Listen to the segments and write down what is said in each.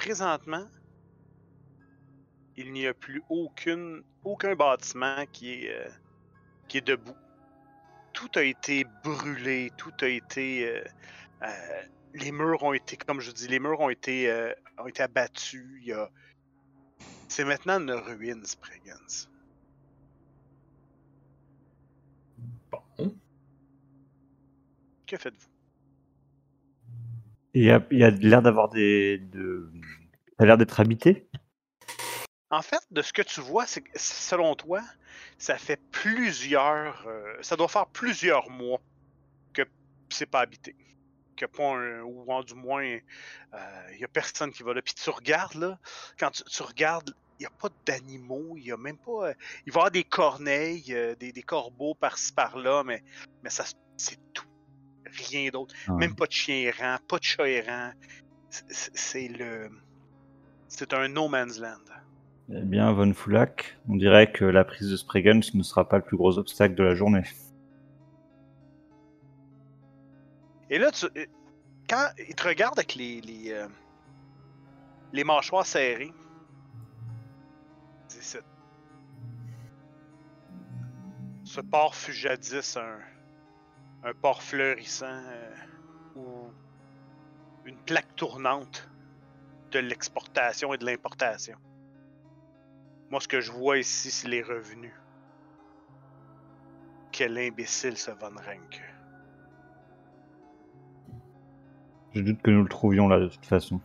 présentement, il n'y a plus aucune, aucun bâtiment qui est, euh, qui est debout. Tout a été brûlé, tout a été. euh, euh, les murs ont été, comme je dis, les murs ont été, ont été abattus. A... C'est maintenant une ruine, Spragans. Bon. Que faites-vous? Il y a, il a l'air d'avoir des. De... Ça a l'air d'être habité. En fait, de ce que tu vois, c'est que selon toi, ça fait plusieurs. euh, ça doit faire plusieurs mois que c'est pas habité. Que pas un- ou en du moins, il y a personne qui va là. Puis tu regardes là, quand tu, regardes, il n'y a pas d'animaux, il y a même pas. euh, il va y avoir des corneilles, euh, des, des corbeaux par-ci par-là, mais, mais ça c'est tout. Rien d'autre. Ah. Même pas de chien errant, pas de chat errant. C'est- le. C'est un no man's land. Eh bien, Von Fulak, on dirait que la prise de Spragans ne sera pas le plus gros obstacle de la journée. Et là, tu, euh, quand il te regarde avec les, les, euh, les mâchoires serrées, ce port fut jadis un, un port fleurissant euh, ou une plaque tournante de l'exportation et de l'importation. Moi, ce que je vois ici, c'est les revenus. Quel imbécile ce Von Rank. Je doute que nous le trouvions là de toute façon.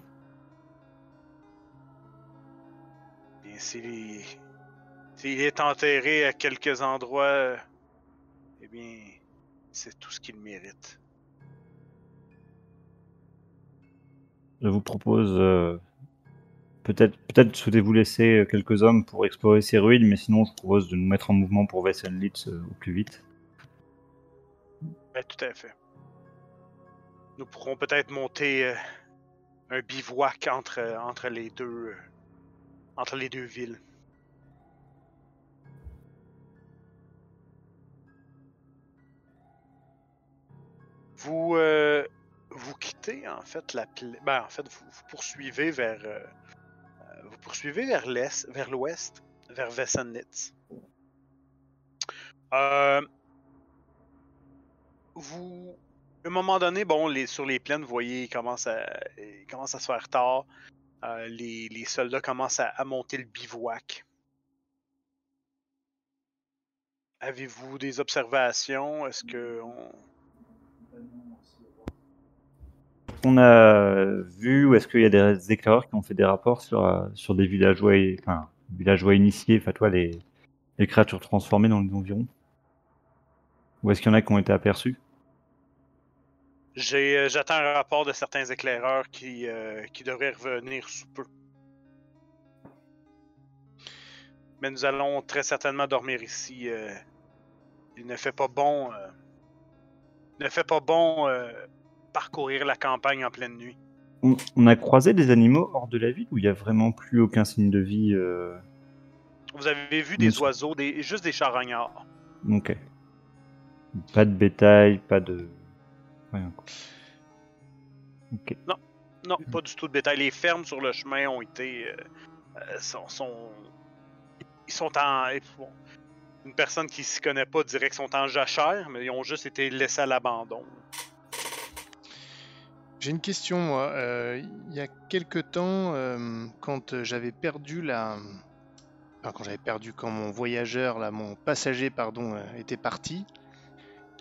S'il s'il est enterré à quelques endroits, euh, eh bien, c'est tout ce qu'il mérite. Je vous propose. euh, Peut-être peut-être souhaitez-vous laisser euh, quelques hommes pour explorer ces ruines, mais sinon je vous propose de nous mettre en mouvement pour Vessenlitz euh, au plus vite. Ben, tout à fait. Nous pourrons peut-être monter euh, un bivouac entre, entre les deux entre les deux villes. Vous euh, vous quittez en fait la pla- ben, en fait vous, vous poursuivez vers euh, euh, vous poursuivez vers l'est vers l'ouest vers Vessenlitz. Euh, vous, à un moment donné, bon, les, sur les plaines, vous voyez, il commence à, il commence à se faire tard. Les, les soldats commencent à, à monter le bivouac. Avez-vous des observations? Est-ce que on... On a vu ou est-ce qu'il y a des éclaireurs qui ont fait des rapports sur, euh, sur des villageois, villageois initiés, enfin toi les, créatures transformées dans les environs? Ou est-ce qu'il y en a qui ont été aperçus? Euh, j'attends un rapport de certains éclaireurs qui, euh, qui devraient revenir sous peu. Mais nous allons très certainement dormir ici. il ne fait pas bon. il ne fait pas bon parcourir la campagne en pleine nuit. on, on a croisé des animaux hors de la ville où il n'y a vraiment plus aucun signe de vie euh, Vous avez vu des oiseaux, des, juste des charognards. Ok. Pas de bétail, pas de. Rien. quoi. Ok. Non, pas du tout de bétail. Les fermes sur le chemin ont été. euh, euh, sont, sont- Ils sont en. une personne qui s'y connaît pas dirait qu'ils sont en jachère, mais ils ont juste été laissés à l'abandon. J'ai une question, moi. Euh, il y a quelque temps, euh, quand j'avais perdu la... Enfin, quand j'avais perdu, quand mon voyageur, là, mon passager, pardon, euh, était parti,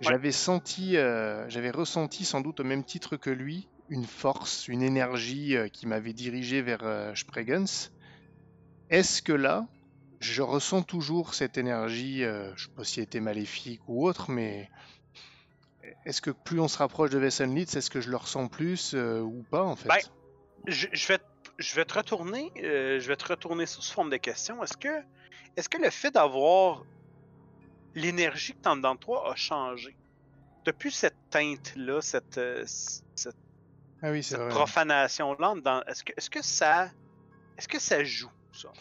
j'avais senti, j'avais ressenti sans doute au même titre que lui, une force, une énergie qui m'avait dirigé vers Spregens. Est-ce que là, je ressens toujours cette énergie, je sais pas si elle était maléfique ou autre, mais est-ce que plus on se rapproche de Vessenlitz, est-ce que je le ressens plus euh, ou pas en fait? Ben, Je, je vais, te- je vais te retourner. euh, je vais te retourner sous forme de question. Est-ce que, est-ce que le fait d'avoir l'énergie que t'as dans toi a changé? Depuis cette teinte-là, cette, euh, cette Ah oui, cette profanation-là, dans- est-ce que, est-ce que ça, est-ce que ça joue ça?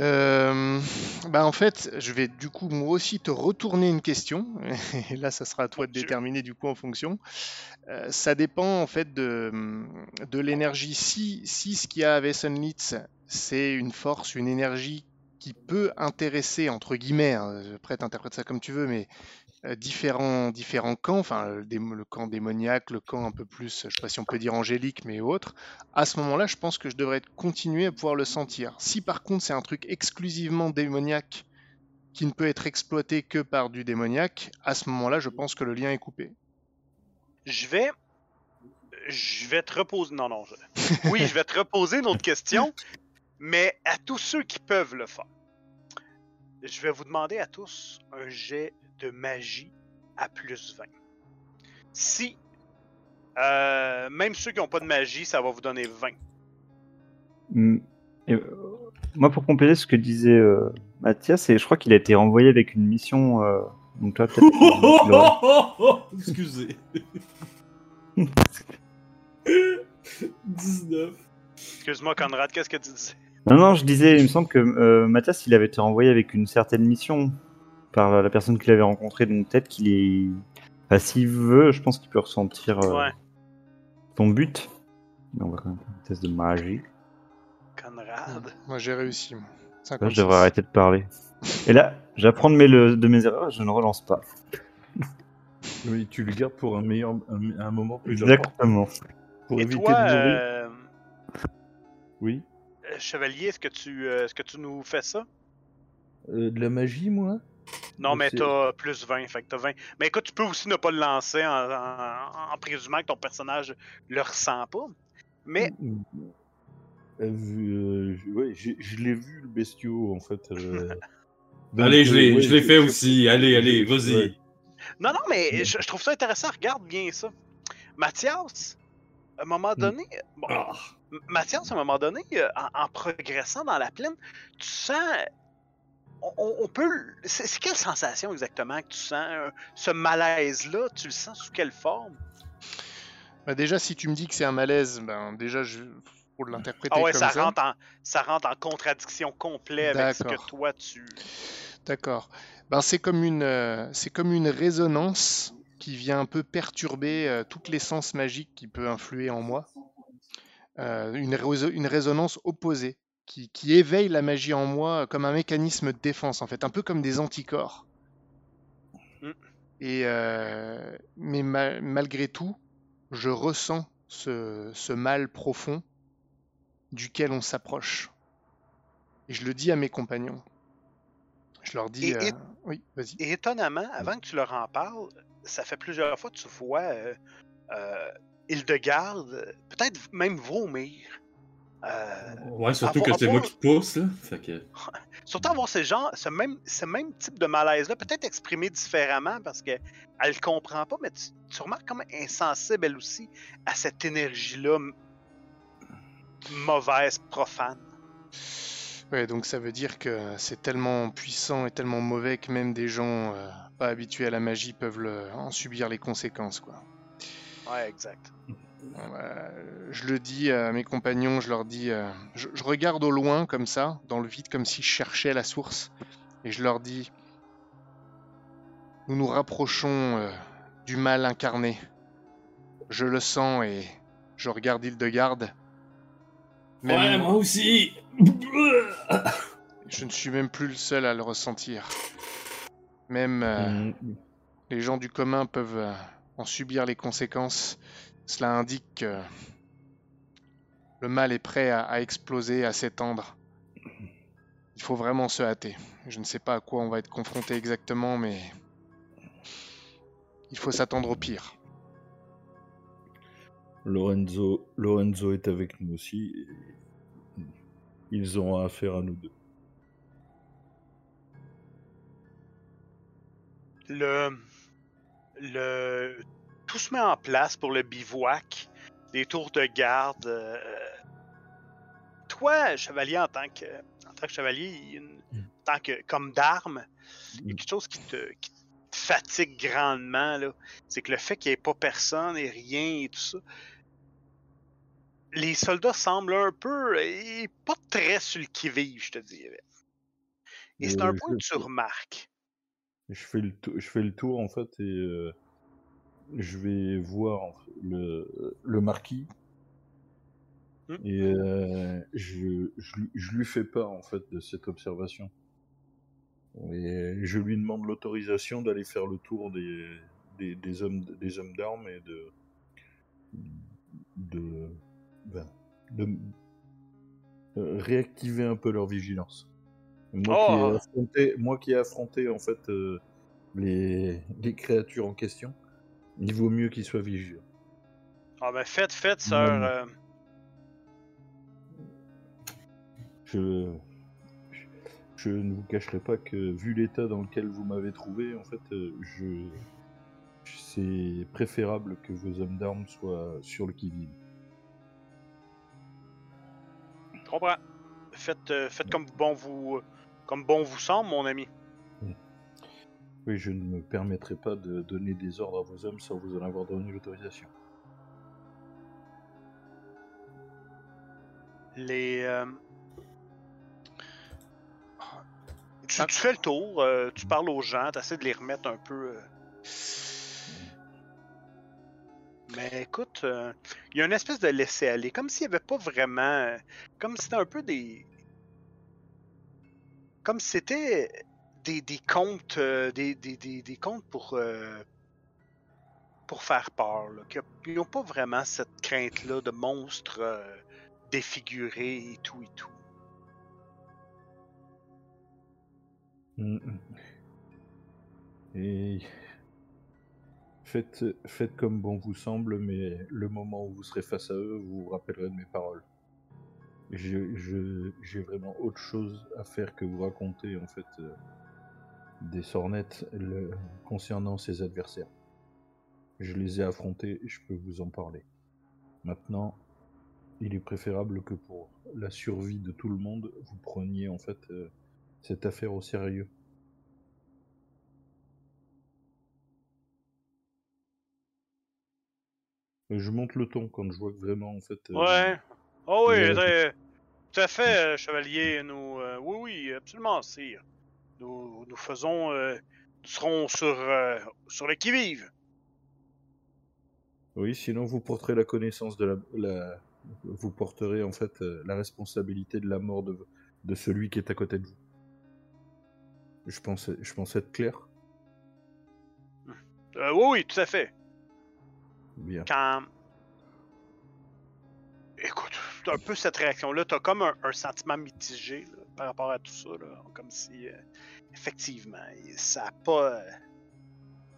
Euh, bah en fait, je vais du coup moi aussi te retourner une question. Et là, ça sera à toi de déterminer du coup en fonction. Euh, ça dépend en fait de, de l'énergie. Si, si ce qu'il y a à Wessenlitz, c'est une force, une énergie qui peut intéresser, entre guillemets, hein, après t'interprètes ça comme tu veux, mais différents, différents camps, enfin le, camp démoniaque, le camp un peu plus, je sais pas si on peut dire angélique, mais autres, à ce moment-là, je pense que je devrais continuer à pouvoir le sentir. Si par contre c'est un truc exclusivement démoniaque qui ne peut être exploité que par du démoniaque, à ce moment-là, je pense que le lien est coupé. Je vais. Je vais te reposer. Non, non. Oui, je vais te reposer une autre question, mais à tous ceux qui peuvent le faire. Je vais vous demander à tous un jet de magie à plus 20. Si. euh, même ceux qui n'ont pas de magie, ça va vous donner 20. Mm. Et, euh, moi, pour compléter ce que disait euh, Mathias, et je crois qu'il a été renvoyé avec une mission. euh, donc toi, peut-être. Excusez. 19. Excuse-moi, Conrad, qu'est-ce que tu disais? Non, non, je disais, il me semble que euh, Mathias, il avait été renvoyé avec une certaine mission par la, personne qu'il avait rencontrée, donc peut-être qu'il est. Enfin, s'il veut, je pense qu'il peut ressentir euh, Ouais. ton but. Mais on va quand même faire un test de magie. Conrad. Moi j'ai réussi. moi. Là, 56. je devrais arrêter de parler. Et là, j'apprends de mes, le- de mes erreurs, je ne relance pas. Oui, tu le gardes pour un meilleur un, un moment plus important. Exactement. Pour Et éviter toi, de mourir. euh, Oui. euh, Chevalier, est-ce que, tu, euh, est-ce que tu nous fais ça? Euh, de la magie, moi? Non, mais t'as plus 20, fait que t'as 20. Mais écoute, tu peux aussi ne pas le lancer en, en- en présumant que ton personnage le ressent pas. Mais Euh, vu, euh, je- ouais, j'ai- je l'ai vu le bestiau en fait. euh. Donc, Allez, je euh, l'ai ouais, je l'ai je- fait aussi. Allez, allez, Ouais. vas-y. non, non, mais je, je trouve ça intéressant. Regarde bien ça. Mathias, à un moment Mm. donné, bon, Ah. Mathias, à un moment donné, euh, en, en progressant dans la plaine, tu sens. On, peut. C'est quelle sensation exactement que tu sens euh, Ce malaise-là, tu le sens sous quelle forme? Bah, déjà, si tu me dis que c'est un malaise, ben déjà, je... pour l'interpréter Ah ouais, comme ça, ça. rentre en, ça rentre en contradiction complète avec ce que toi tu. D'accord. Ben, c'est comme une, euh, c'est comme une résonance qui vient un peu perturber euh, toute l'essence magique qui peut influer en moi. Euh, une résonance opposée qui, qui éveille la magie en moi comme un mécanisme de défense en fait, un peu comme des anticorps. Mm. Et euh, mais ma- malgré tout, je ressens ce, ce mal profond duquel on s'approche. Et je le dis à mes compagnons. Je leur dis. Et- et- euh, Oui, vas-y. Et étonnamment, avant que tu leur en parles, ça fait plusieurs fois que tu vois euh, euh, Hildegarde, peut-être même vomir. Euh, Ouais, surtout Avoir- que c'est moi qui pousse, là. Fait que... surtout avoir ce genre, ce même, ce même type de malaise-là, peut-être exprimé différemment parce qu'elle le comprend pas, mais tu, tu remarques est insensible elle aussi à cette énergie-là mauvaise, profane. Ouais, donc ça veut dire que c'est tellement puissant et tellement mauvais que même des gens euh, pas habitués à la magie peuvent le- en subir les conséquences, quoi. Ouais, exact. Bah, je le dis à mes compagnons, je leur dis, euh, je, je regarde au loin comme ça, dans le vide, comme si je cherchais la source, et je leur dis, nous nous rapprochons euh, du mal incarné. Je le sens et je regarde Hildegarde. Même Ouais, moi aussi. Je ne suis même plus le seul à le ressentir. Même euh, Mm. les gens du commun peuvent euh, en subir les conséquences. Cela indique que le mal est prêt à, à exploser, à s'étendre. Il faut vraiment se hâter. Je ne sais pas à quoi on va être confronté exactement, mais il faut s'attendre au pire. Lorenzo, Lorenzo est avec nous aussi. et Ils ont affaire à nous deux. le, le tout se met en place pour le bivouac, les tours de garde. euh, toi, chevalier, en tant que, en tant que chevalier, une- en tant que comme d'arme, il y a quelque chose qui te, qui te fatigue grandement là. C'est que le fait qu'il n'y ait pas personne et rien et tout ça. Les soldats semblent un peu, et pas très sur le qui-vive, je te dirais. Et c'est un point que tu remarques. Je fais le, je fais le tour en fait et euh, je vais voir le, le marquis Hmm. et euh, je, je, lui- je lui fais part en fait de cette observation. Et je lui demande l'autorisation d'aller faire le tour des, des, des hommes des hommes d'armes et de de, ben, de euh, réactiver un peu leur vigilance. Moi, qui ai Oh. affronté, moi qui ai affronté en fait euh, les, les créatures en question, il vaut mieux qu'ils soient vigilants. Ah ben faites, faites, sœur. Euh, Je, je ne vous cacherai pas que vu l'état dans lequel vous m'avez trouvé, en fait, euh, je, c'est préférable que vos hommes d'armes soient sur le qui-vive. comprends. Faites, euh, faites comme bon vous comme bon vous semble, mon ami. Oui, je ne me permettrai pas de donner des ordres à vos hommes sans vous en avoir donné l'autorisation. Les. euh, Tu, Ah. tu fais le tour, euh, tu parles aux gens, tu essaies de les remettre un peu. euh. Mais écoute, euh, il y a une espèce de laisser-aller, comme s'il n'y avait pas vraiment. Comme si c'était un peu des. Comme si c'était des, des contes. euh, des, des, des, contes pour. euh, pour faire peur. Là, Ils n'ont pas vraiment cette crainte-là de monstres euh, défigurés et tout et tout. Et faites, faites comme bon vous semble, mais le moment où vous serez face à eux, vous vous rappellerez de mes paroles. J'ai vraiment autre chose à faire que vous raconter en fait euh, des sornettes le- concernant ces adversaires. Je les ai affrontés et je peux vous en parler. Maintenant, il est préférable que pour la survie de tout le monde, vous preniez en fait euh, cette affaire au sérieux. Je monte le ton quand je vois que vraiment en fait. euh, Ouais. Oh oui, tout à fait, euh, chevalier. Nous, oui, oui, absolument, sire. Nous, nous faisons, euh, nous serons sur, euh, sur le qui-vive. Oui, sinon vous porterez la connaissance de la, la- vous porterez en fait euh, la responsabilité de la mort de, de celui qui est à côté de vous. Je pense, je pense être clair? Euh, oui, oui, tout à fait. Bien. Quand. Écoute, un peu cette réaction-là, t'as comme un, un sentiment mitigé là, par rapport à tout ça, là, comme si, euh, effectivement, ça a pas. euh,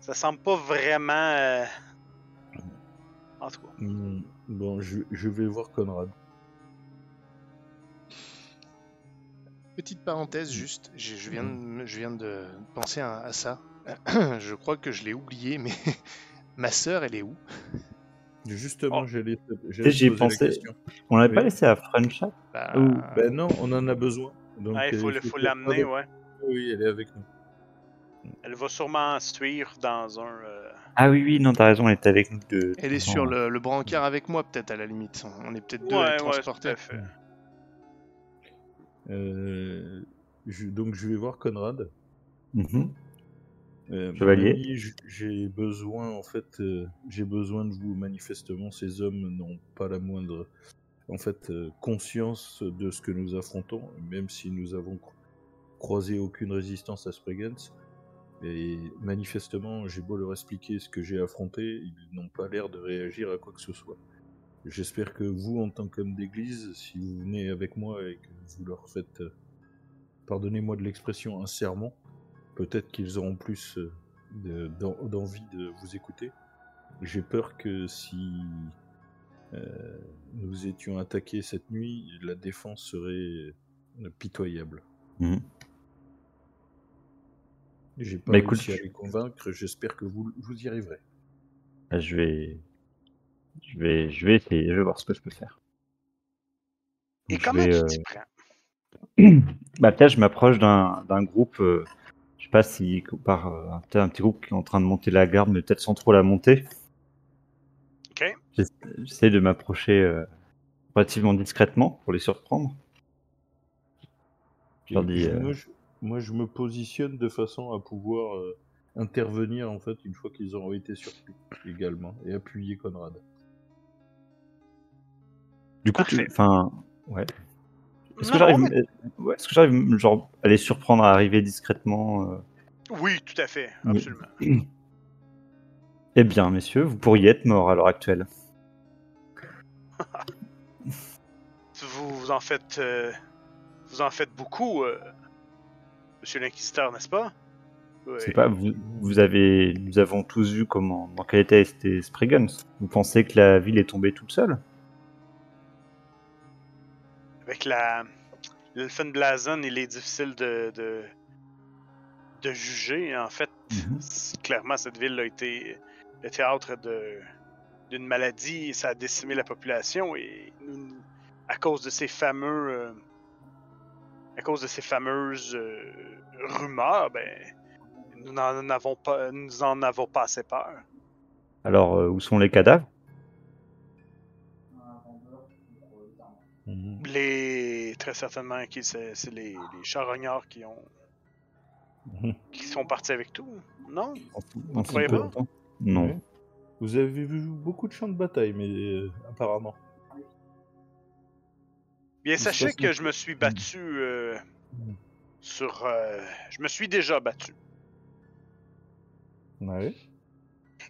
ça semble pas vraiment. euh, En tout cas. Hmm, Bon, je, je vais voir Conrad. Petite parenthèse juste, je, je viens, de, me- je viens de penser à, à ça. je crois que je l'ai oublié, mais ma sœur, elle est où? Justement, Oh. j'allais j'allais J'y ai te poser la pensé. On l'avait pas laissé à French Bah, Ben non, on en a besoin. Donc, Ouais, il faut, euh, faut l'amener, ouais. Oui, elle est avec nous. Elle va sûrement suivre dans un. euh, Ah oui, oui, non, t'as raison, elle était avec nous de. Elle est sur le, le brancard avec moi, peut-être à la limite. On est peut-être deux à Ouais, tout à fait. Euh, je- donc je vais voir Conrad. Mhm. Euh, Chevalier. mon ami, j- j'ai besoin, en fait, euh, j'ai besoin de vous. Manifestement, ces hommes n'ont pas la moindre, en fait, euh, conscience de ce que nous affrontons, même si nous avons croisé aucune résistance à Spregenz. Et manifestement, j'ai beau leur expliquer ce que j'ai affronté, ils n'ont pas l'air de réagir à quoi que ce soit. J'espère que vous, en tant qu'homme d'église, si vous venez avec moi et que vous leur faites, euh, pardonnez-moi de l'expression, un sermon, peut-être qu'ils auront plus euh, de- d'en- d'envie de vous écouter. J'ai peur que si euh, nous étions attaqués cette nuit, la défense serait pitoyable. Mhm. J'ai pas Bah, écoute, à je- les convaincre, j'espère que vous, vous y arriverez. Bah, Je vais. Je vais, je vais essayer, je vais voir ce que je peux faire. Et Je comment vais, tu euh, t'y prends? Bah, peut-être je m'approche d'un d'un groupe, euh, je sais pas si par euh, peut-être un petit groupe qui est en train de monter la garde, mais peut-être sans trop la monter. Ok. J'essa- J'essaie de m'approcher euh, relativement discrètement pour les surprendre. Je leur dis, Je- euh, moi, je, me positionne de façon à pouvoir euh, intervenir en fait une fois qu'ils auront été surpris également et appuyer Conrad. Du coup, enfin, ouais. Est-ce que j'arrive, mais- euh, ouais, est-ce que j'arrive, genre, à les surprendre à arriver discrètement euh? Oui, tout à fait, absolument. Eh bien, messieurs, vous pourriez être morts à l'heure actuelle. Vous, vous en faites. euh, vous en faites beaucoup, euh, Monsieur l'Inquisiteur, n'est-ce pas? Oui. C'est pas, vous, vous avez, nous avons tous vu comment, dans quel état était Spriggans. Vous pensez que la ville est tombée toute seule Avec la. L'Elfenblazen, il est difficile de, de. de juger. En fait, Mhm. clairement, cette ville a été le théâtre de d'une maladie et ça a décimé la population et nous, à cause de ces fameux euh, à cause de ces fameuses euh, rumeurs ben nous n'en avons pas nous en avons pas assez peur Alors, euh, où sont les cadavres? Mhm. les très certainement qui c'est c'est les, les charognards qui ont Mhm. qui sont partis avec tout non? On croyez pas? Non. Vous avez vu beaucoup de champs de bataille, mais euh, apparemment. Bien sachez que je me suis battu euh, Mhm. sur euh, je me suis déjà battu Ouais.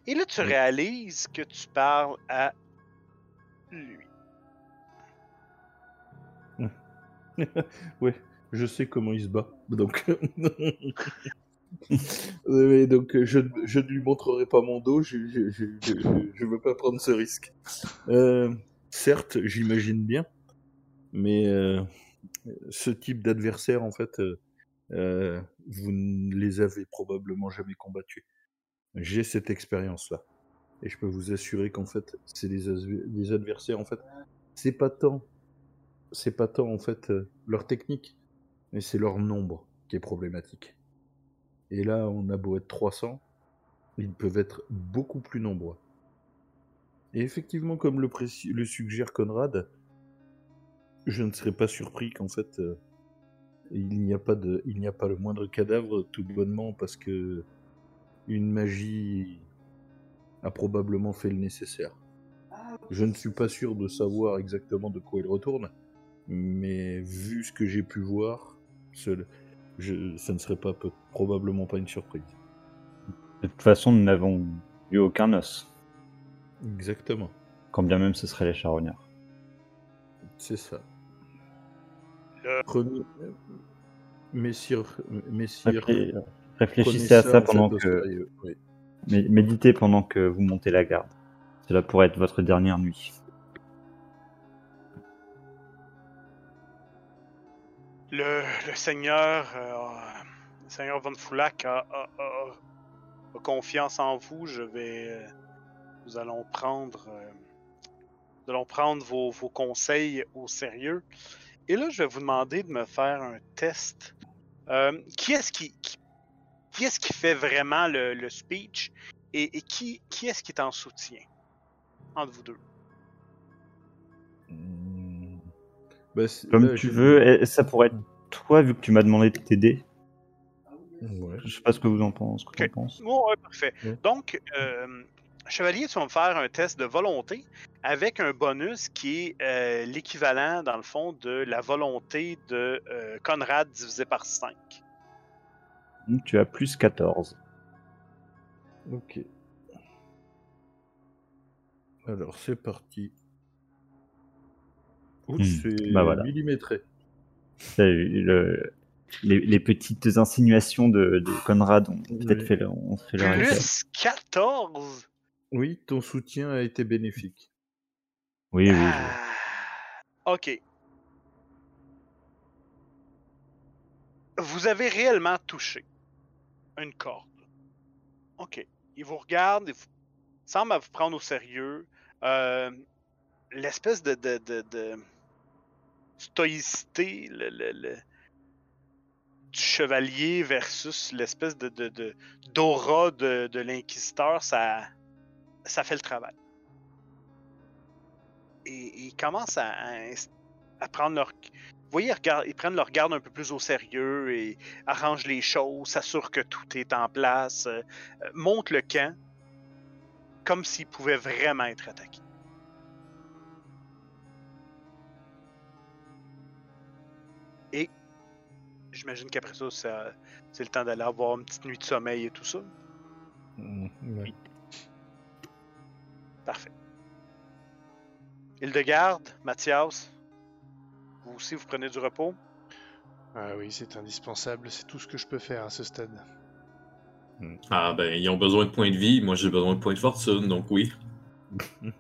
Et là, tu Oui. réalises que tu parles à lui. ouais, je sais comment il se bat. Donc, donc je, je ne lui montrerai pas mon dos. Je je veux pas prendre ce risque. Euh, certes, j'imagine bien, mais euh, ce type d'adversaire, en fait, euh, euh, vous ne les avez probablement jamais combattus. J'ai cette expérience-là, et je peux vous assurer qu'en fait, c'est des, adversaires. En fait, c'est pas tant, c'est pas tant en fait leur technique, mais c'est leur nombre qui est problématique. Et là, on a beau être 300, ils peuvent être beaucoup plus nombreux. Et effectivement, comme le, le suggère Conrad, je ne serais pas surpris qu'en fait, euh, il n'y a pas de, il n'y a pas le moindre cadavre, tout bonnement parce que une magie a probablement fait le nécessaire. Je ne suis pas sûr de savoir exactement de quoi il retourne, mais vu ce que j'ai pu voir, ce, je, ne serait pas peu- probablement pas une surprise. De toute façon, nous n'avons eu aucun os. Exactement, Quand bien même ce serait les charognards. C'est ça. Le- euh, messire, messire, Réfléchissez à ça pendant que. oui. mé- Méditez pendant que vous montez la garde. Cela pourrait être votre dernière nuit. Le, le seigneur, euh, le seigneur Von Foulac a, a- a- a confiance en vous. Je vais, euh, nous allons prendre, euh, nous allons prendre vos, vos conseils au sérieux. Et là, je vais vous demander de me faire un test. Euh, qui est-ce qui, qui, qui est-ce qui fait vraiment le, le speech et, et qui, qui est-ce qui est en soutien entre vous deux? Hmm. C'est- Comme là, tu veux, ça pourrait être toi, vu que tu m'as demandé de t'aider. Ouais. Je sais pas ce que vous en pensez. Ce que Ok. t'en penses. Oh, ouais, parfait. Ouais. Donc, euh, Chevalier, tu vas me faire un test de volonté avec un bonus qui est euh, l'équivalent, dans le fond, de la volonté de euh, Conrad divisé par 5. Donc, tu as plus 14. Ok. Alors, c'est parti. Ouch, Hmm, c'est bah voilà. millimétré. Le- les, les petites insinuations de, de Conrad ont peut-être Oui. fait, le- ont fait leur effet. Plus 14! Oui, ton soutien a été bénéfique. Oui, oui. Ah, ok. Vous avez réellement touché une corde. Ok. Il vous regarde, il vous- semble à vous prendre au sérieux. Euh, L'espèce de, de, de, de stoïcité le, le- le- du chevalier versus l'espèce de, de, de- d'aura de, de l'inquisiteur, ça, ça fait le travail et ils commencent à, à ins- à prendre leur. vous voyez, ils, prennent leur garde un peu plus au sérieux et arrangent les choses, s'assurent que tout est en place, euh, euh, montent le camp comme s'ils pouvaient vraiment être attaqués. Et j'imagine qu'après ça, ça- c'est le temps d'aller avoir une petite nuit de sommeil et tout ça. Mm, ouais. Parfait. Hildegarde, Mathias, vous aussi, vous prenez du repos? Ah oui, c'est indispensable, c'est tout ce que je peux faire à ce stade. Ah ben, ils ont besoin de points de vie, moi j'ai besoin de points de fortune, donc oui.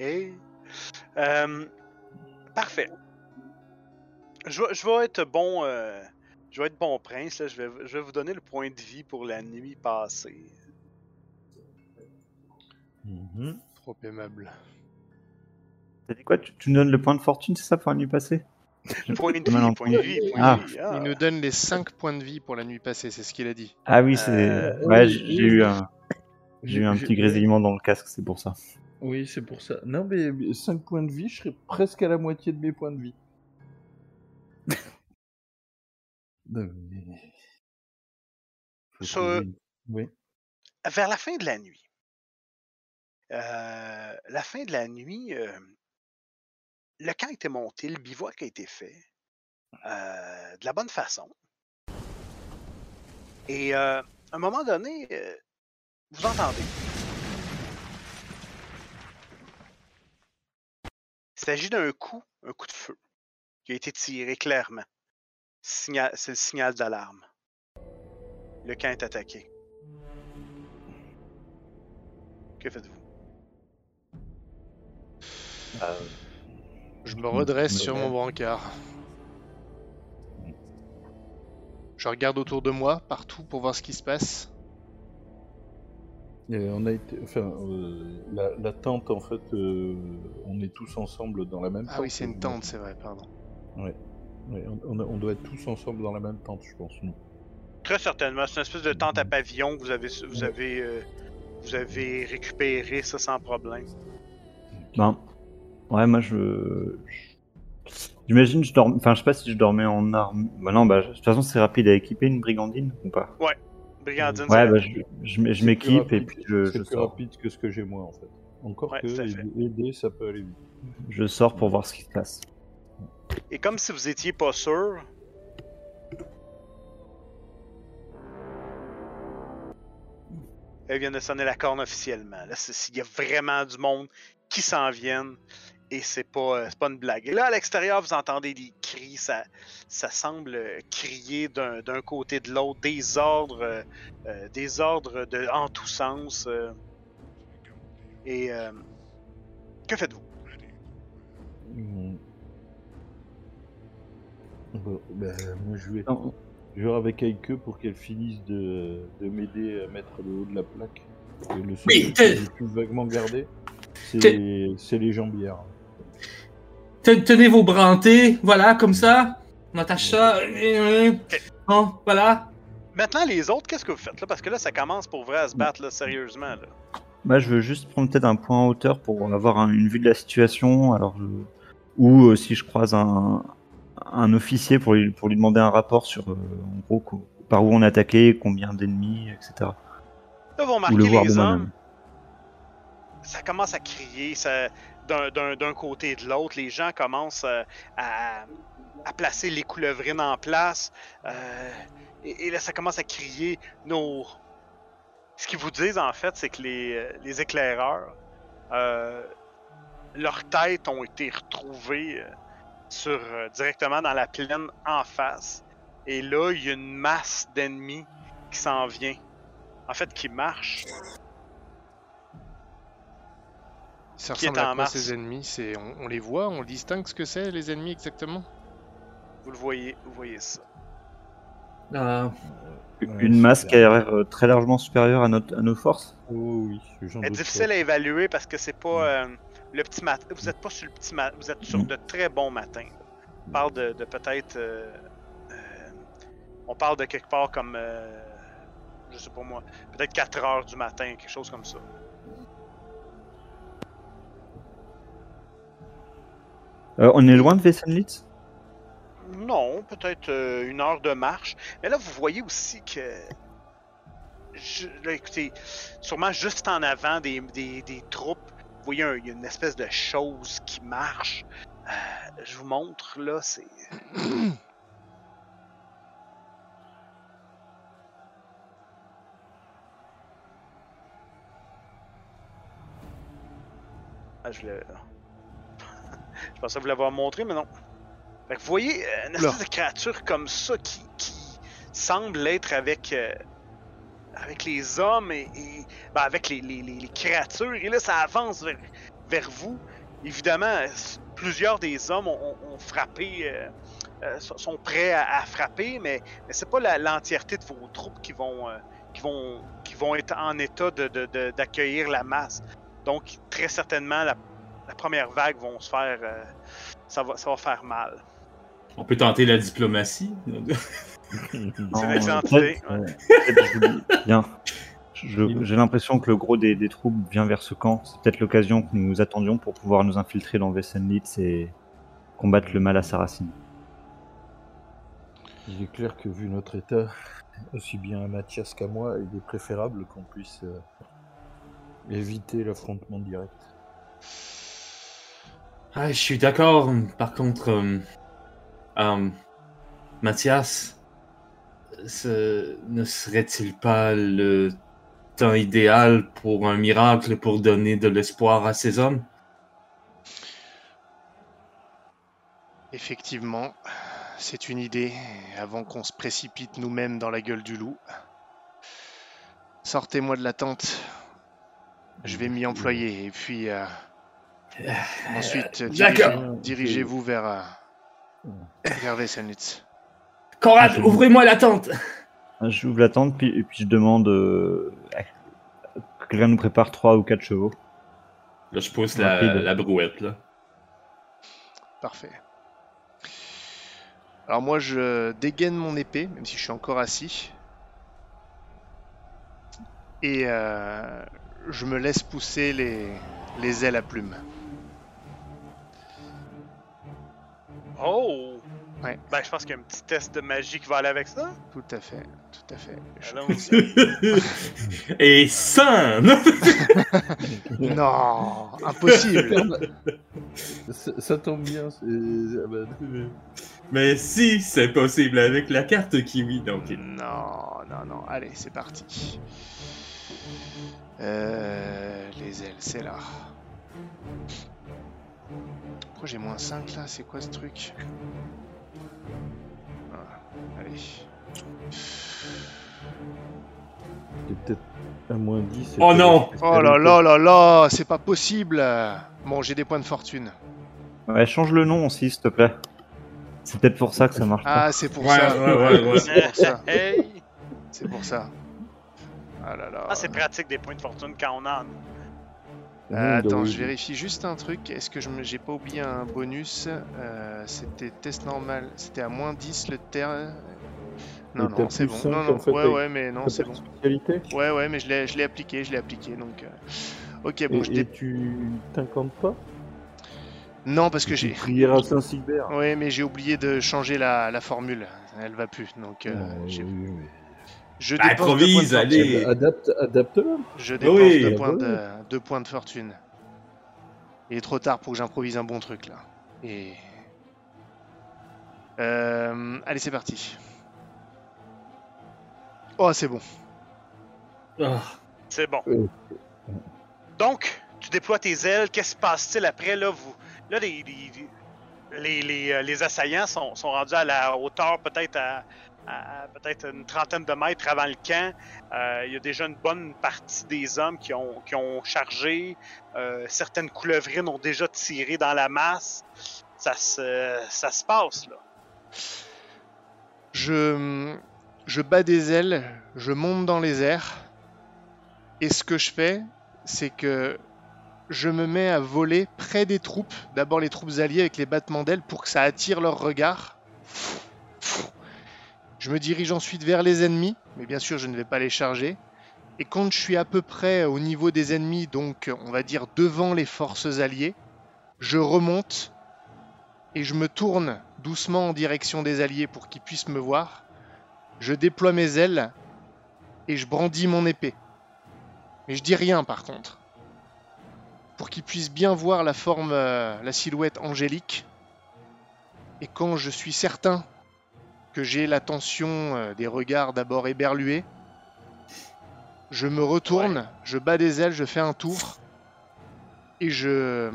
Hey. Euh, parfait. Je, vais- je vais être bon. euh, je vais être bon prince. là. Je, vais, je vais vous donner le point de vie pour la nuit passée. Mhm. Trop aimable. T'as dit quoi tu, tu nous donnes le point de fortune, c'est ça, pour la nuit passée? Point de J'ai mal vie, point de vie, point Ah. de vie. Ah. Il nous donne les 5 points de vie pour la nuit passée, c'est ce qu'il a dit. Ah oui, c'est. Euh, ouais, oui, j'ai oui, eu un. J'ai eu un petit grésillement dans le casque, c'est pour ça. Oui, c'est pour ça. Non, mais 5 points de vie, je serais presque à la moitié de mes points de vie. Non, mais- une- Oui. Vers la fin de la nuit. Euh, la fin de la nuit, le camp été monté, le bivouac a été fait euh, de la bonne façon. Et euh, à un moment donné, vous entendez. Il s'agit d'un coup, un coup de feu, qui a été tiré clairement. C'est le signal d'alarme. Le camp est attaqué. Que faites-vous? Je me redresse sur mon brancard. Je regarde autour de moi, partout, pour voir ce qui se passe. Et on a été, enfin, euh, la, la tente en fait, euh, on est tous ensemble dans la même tente. Ah oui, c'est une tente, c'est vrai, pardon. Ouais, on, on- on doit être tous ensemble dans la même tente, je pense. nous. Très certainement. C'est une espèce de tente à pavillon que vous avez, vous avez, euh, vous avez récupéré ça sans problème. Ben, ouais, moi je. J'imagine, je dormais. Enfin, je sais pas si je dormais en arme. Bah non, bah, de toute façon, c'est rapide à équiper une brigandine ou pas? Brigandine, Ouais, bah, je, je, m'équipe et puis je, C'est je plus sors. rapide que ce que j'ai moi en fait. Encore Ouais, que aider, ça peut aller vite. Je sors pour voir ce qui se passe. Et comme si vous étiez pas sûr. Elle vient de sonner la corne officiellement. Là, c'est- il y a vraiment du monde qui s'en viennent et c'est pas, euh, c'est pas une blague. Et là, à l'extérieur, vous entendez des cris. Ça, ça semble crier d'un d'un côté de l'autre, des ordres, euh, euh, des ordres de, en tous sens. euh. et euh, que faites-vous? Mm. Bon, ben, moi je vais, Non, je vais voir avec Aike pour qu'elle finisse de, de m'aider à mettre le haut de la plaque. Et le seul que j'ai pu vaguement garder, c'est T'es- les, c'est les jambières. Ten- Tenez vos brantés, voilà, comme ça. On attache ça. euh, Bon, voilà. Maintenant, les autres, qu'est-ce que vous faites là? Parce que là, ça commence pour vrai à se battre là, sérieusement. Là. Moi, je veux juste prendre peut-être un point en hauteur pour avoir un- une vue de la situation. Alors, je- ou euh, si je croise un, un officier pour lui, pour lui demander un rapport sur, euh, en gros, par où on a attaqué, combien d'ennemis, etc. Là, vous Ou remarquez le les hommes, ça commence à crier ça, d'un, côté et de l'autre. Les gens commencent euh, à, placer les coulevrines en place. euh, et, là, ça commence à crier. Nos... Ce qu'ils vous disent, en fait, c'est que les, euh, éclaireurs, leurs têtes ont été retrouvées directement dans la plaine en face. Et là, il y a une masse d'ennemis qui s'en vient. En fait, qui marche. Ça Qui est à quoi ces ennemis? C'est on, on les voit, on distingue ce que c'est les ennemis exactement? Vous le voyez, vous voyez ça. Euh, Ouais, Une masse qui a l'air euh, très largement supérieure à, notre, à nos forces. Oh oui, Elle est difficile à évaluer parce que c'est pas euh, le petit matin. Vous êtes pas sur le petit matin, vous êtes sur Mm. de très bons matins. On parle de, de peut-être. euh, euh, on parle de quelque part comme. euh, je sais pas moi. Peut-être 4 heures du matin, quelque chose comme ça. Euh, on est loin de Vessenlitz non, peut-être euh, une heure de marche. Mais là, vous voyez aussi que. là, écoutez, sûrement juste en avant des, troupes, vous voyez il y a une espèce de chose qui marche. Euh, je vous montre, là, c'est. Ah, je le. Je pensais vous l'avoir montré, mais non. Fait que vous voyez euh, une espèce de créature comme ça qui, qui semble être avec. euh, avec les hommes et. et- ben, avec les, les- les- les créatures. Et là, ça avance vers, vers vous. Évidemment, plusieurs des hommes ont, ont- ont frappé. euh, euh, sont- prêts à, à frapper, mais, mais c'est pas l'entièreté de vos troupes qui vont, qui vont, qui vont être en état de- de- de- d'accueillir la masse. Donc, très certainement, la, la première vague vont se faire. euh, ça, va, ça va faire mal. On peut tenter la diplomatie. C'est une excellente idée, Bien. J'ai l'impression que le gros des, des troupes vient vers ce camp. C'est peut-être l'occasion que nous attendions pour pouvoir nous infiltrer dans Vessenlitz et combattre le mal à sa racine. Il est clair que vu notre état, aussi bien à Mathias qu'à moi, il est préférable qu'on puisse euh, éviter l'affrontement direct. Ah, je suis d'accord. Par contre, euh, euh, Mathias, ce ne serait-il pas le temps idéal pour un miracle pour donner de l'espoir à ces hommes? Effectivement, c'est une idée, avant qu'on se précipite nous-mêmes dans la gueule du loup. Sortez-moi de la tente, je vais m'y employer, et puis euh, ensuite euh, D'accord. dirigez- dirigez-vous vers, euh, vers Vesselnitz. Conrad, Je- ouvrez-moi la tente! J'ouvre la tente puis, et puis je demande euh, que quelqu'un nous prépare trois ou quatre chevaux. Là, je pousse la, brouette, là. Parfait. Alors moi je dégaine mon épée, même si je suis encore assis. Et euh, je me laisse pousser les, les ailes à plumes. Oh! Ouais. Ben, je pense qu'il y a un petit test de magie qui va aller avec ça. Tout à fait, tout à fait. Je- Allons-y. Et 100! Non, impossible. Ça, ça tombe bien, c'est... ah bah, Mais si, c'est possible avec la carte kiwi, donc. Non, non, non. Allez, c'est parti. Euh, les ailes, c'est là. Pourquoi j'ai moins 5 là? C'est quoi ce truc? Ah, Allez. c'est peut-être à moins 10. Oh non Oh là là là là C'est pas possible Bon, j'ai des points de fortune. Ouais, change le nom aussi, s'il te plaît. C'est peut-être pour ça que ça marche pas. Ah, c'est pour Ouais, ça. ouais, ouais, ouais. C'est pour ça. hey! C'est pour ça. Ah là là. Ah, c'est pratique des points de fortune quand on en a. Euh, attends, je vérifie juste un truc. Est-ce que j'ai pas oublié un bonus Euh, C'était test normal. C'était à moins 10 le terre. Non, non, c'est bon. Non, non, en fait, ouais, ouais, mais non, c'est bon. Spécialité Ouais, ouais, mais je l'ai appliqué, je l'ai appliqué, donc... euh, Ok, bon, et, je et tu t'incantes pas? Non, parce que j'ai... prières à Saint-Silbert Ouais, mais j'ai oublié de changer la, la formule. Elle va plus, donc... Ah, j'ai- oui, oui. Je Bah, dépense deux points de improvise, fortune. allez. Adapte. Je dépense Oui. deux, points de, deux points de fortune. Il est trop tard pour que j'improvise un bon truc là. Et. Euh, allez, c'est parti. Oh, c'est bon. Ah. C'est bon. Donc, tu déploies tes ailes. Qu'est-ce qui se passe-t-il après? Là, vous... là les, les, euh, les assaillants sont, rendus à la hauteur peut-être à, peut-être une trentaine de mètres avant le camp. Euh, Il y a déjà une bonne partie des hommes qui ont, chargé. Euh, certaines coulevrines ont déjà tiré dans la masse. Ça se, passe, là. Je bats des ailes, je monte dans les airs. Et ce que je fais, c'est que je me mets à voler près des troupes. D'abord les troupes alliées avec les battements d'ailes pour que ça attire leur regard. Je me dirige ensuite vers les ennemis, mais bien sûr je ne vais pas les charger. Et quand je suis à peu près au niveau des ennemis, donc on va dire devant les forces alliées, je remonte et je me tourne doucement en direction des alliés pour qu'ils puissent me voir. Je déploie mes ailes et je brandis mon épée. Mais je dis rien par contre. Pour qu'ils puissent bien voir la forme, euh, la silhouette angélique. Et quand je suis certain que j'ai l'attention euh, des regards d'abord éberlués, je me retourne, je bats des ailes, je fais un tour et je,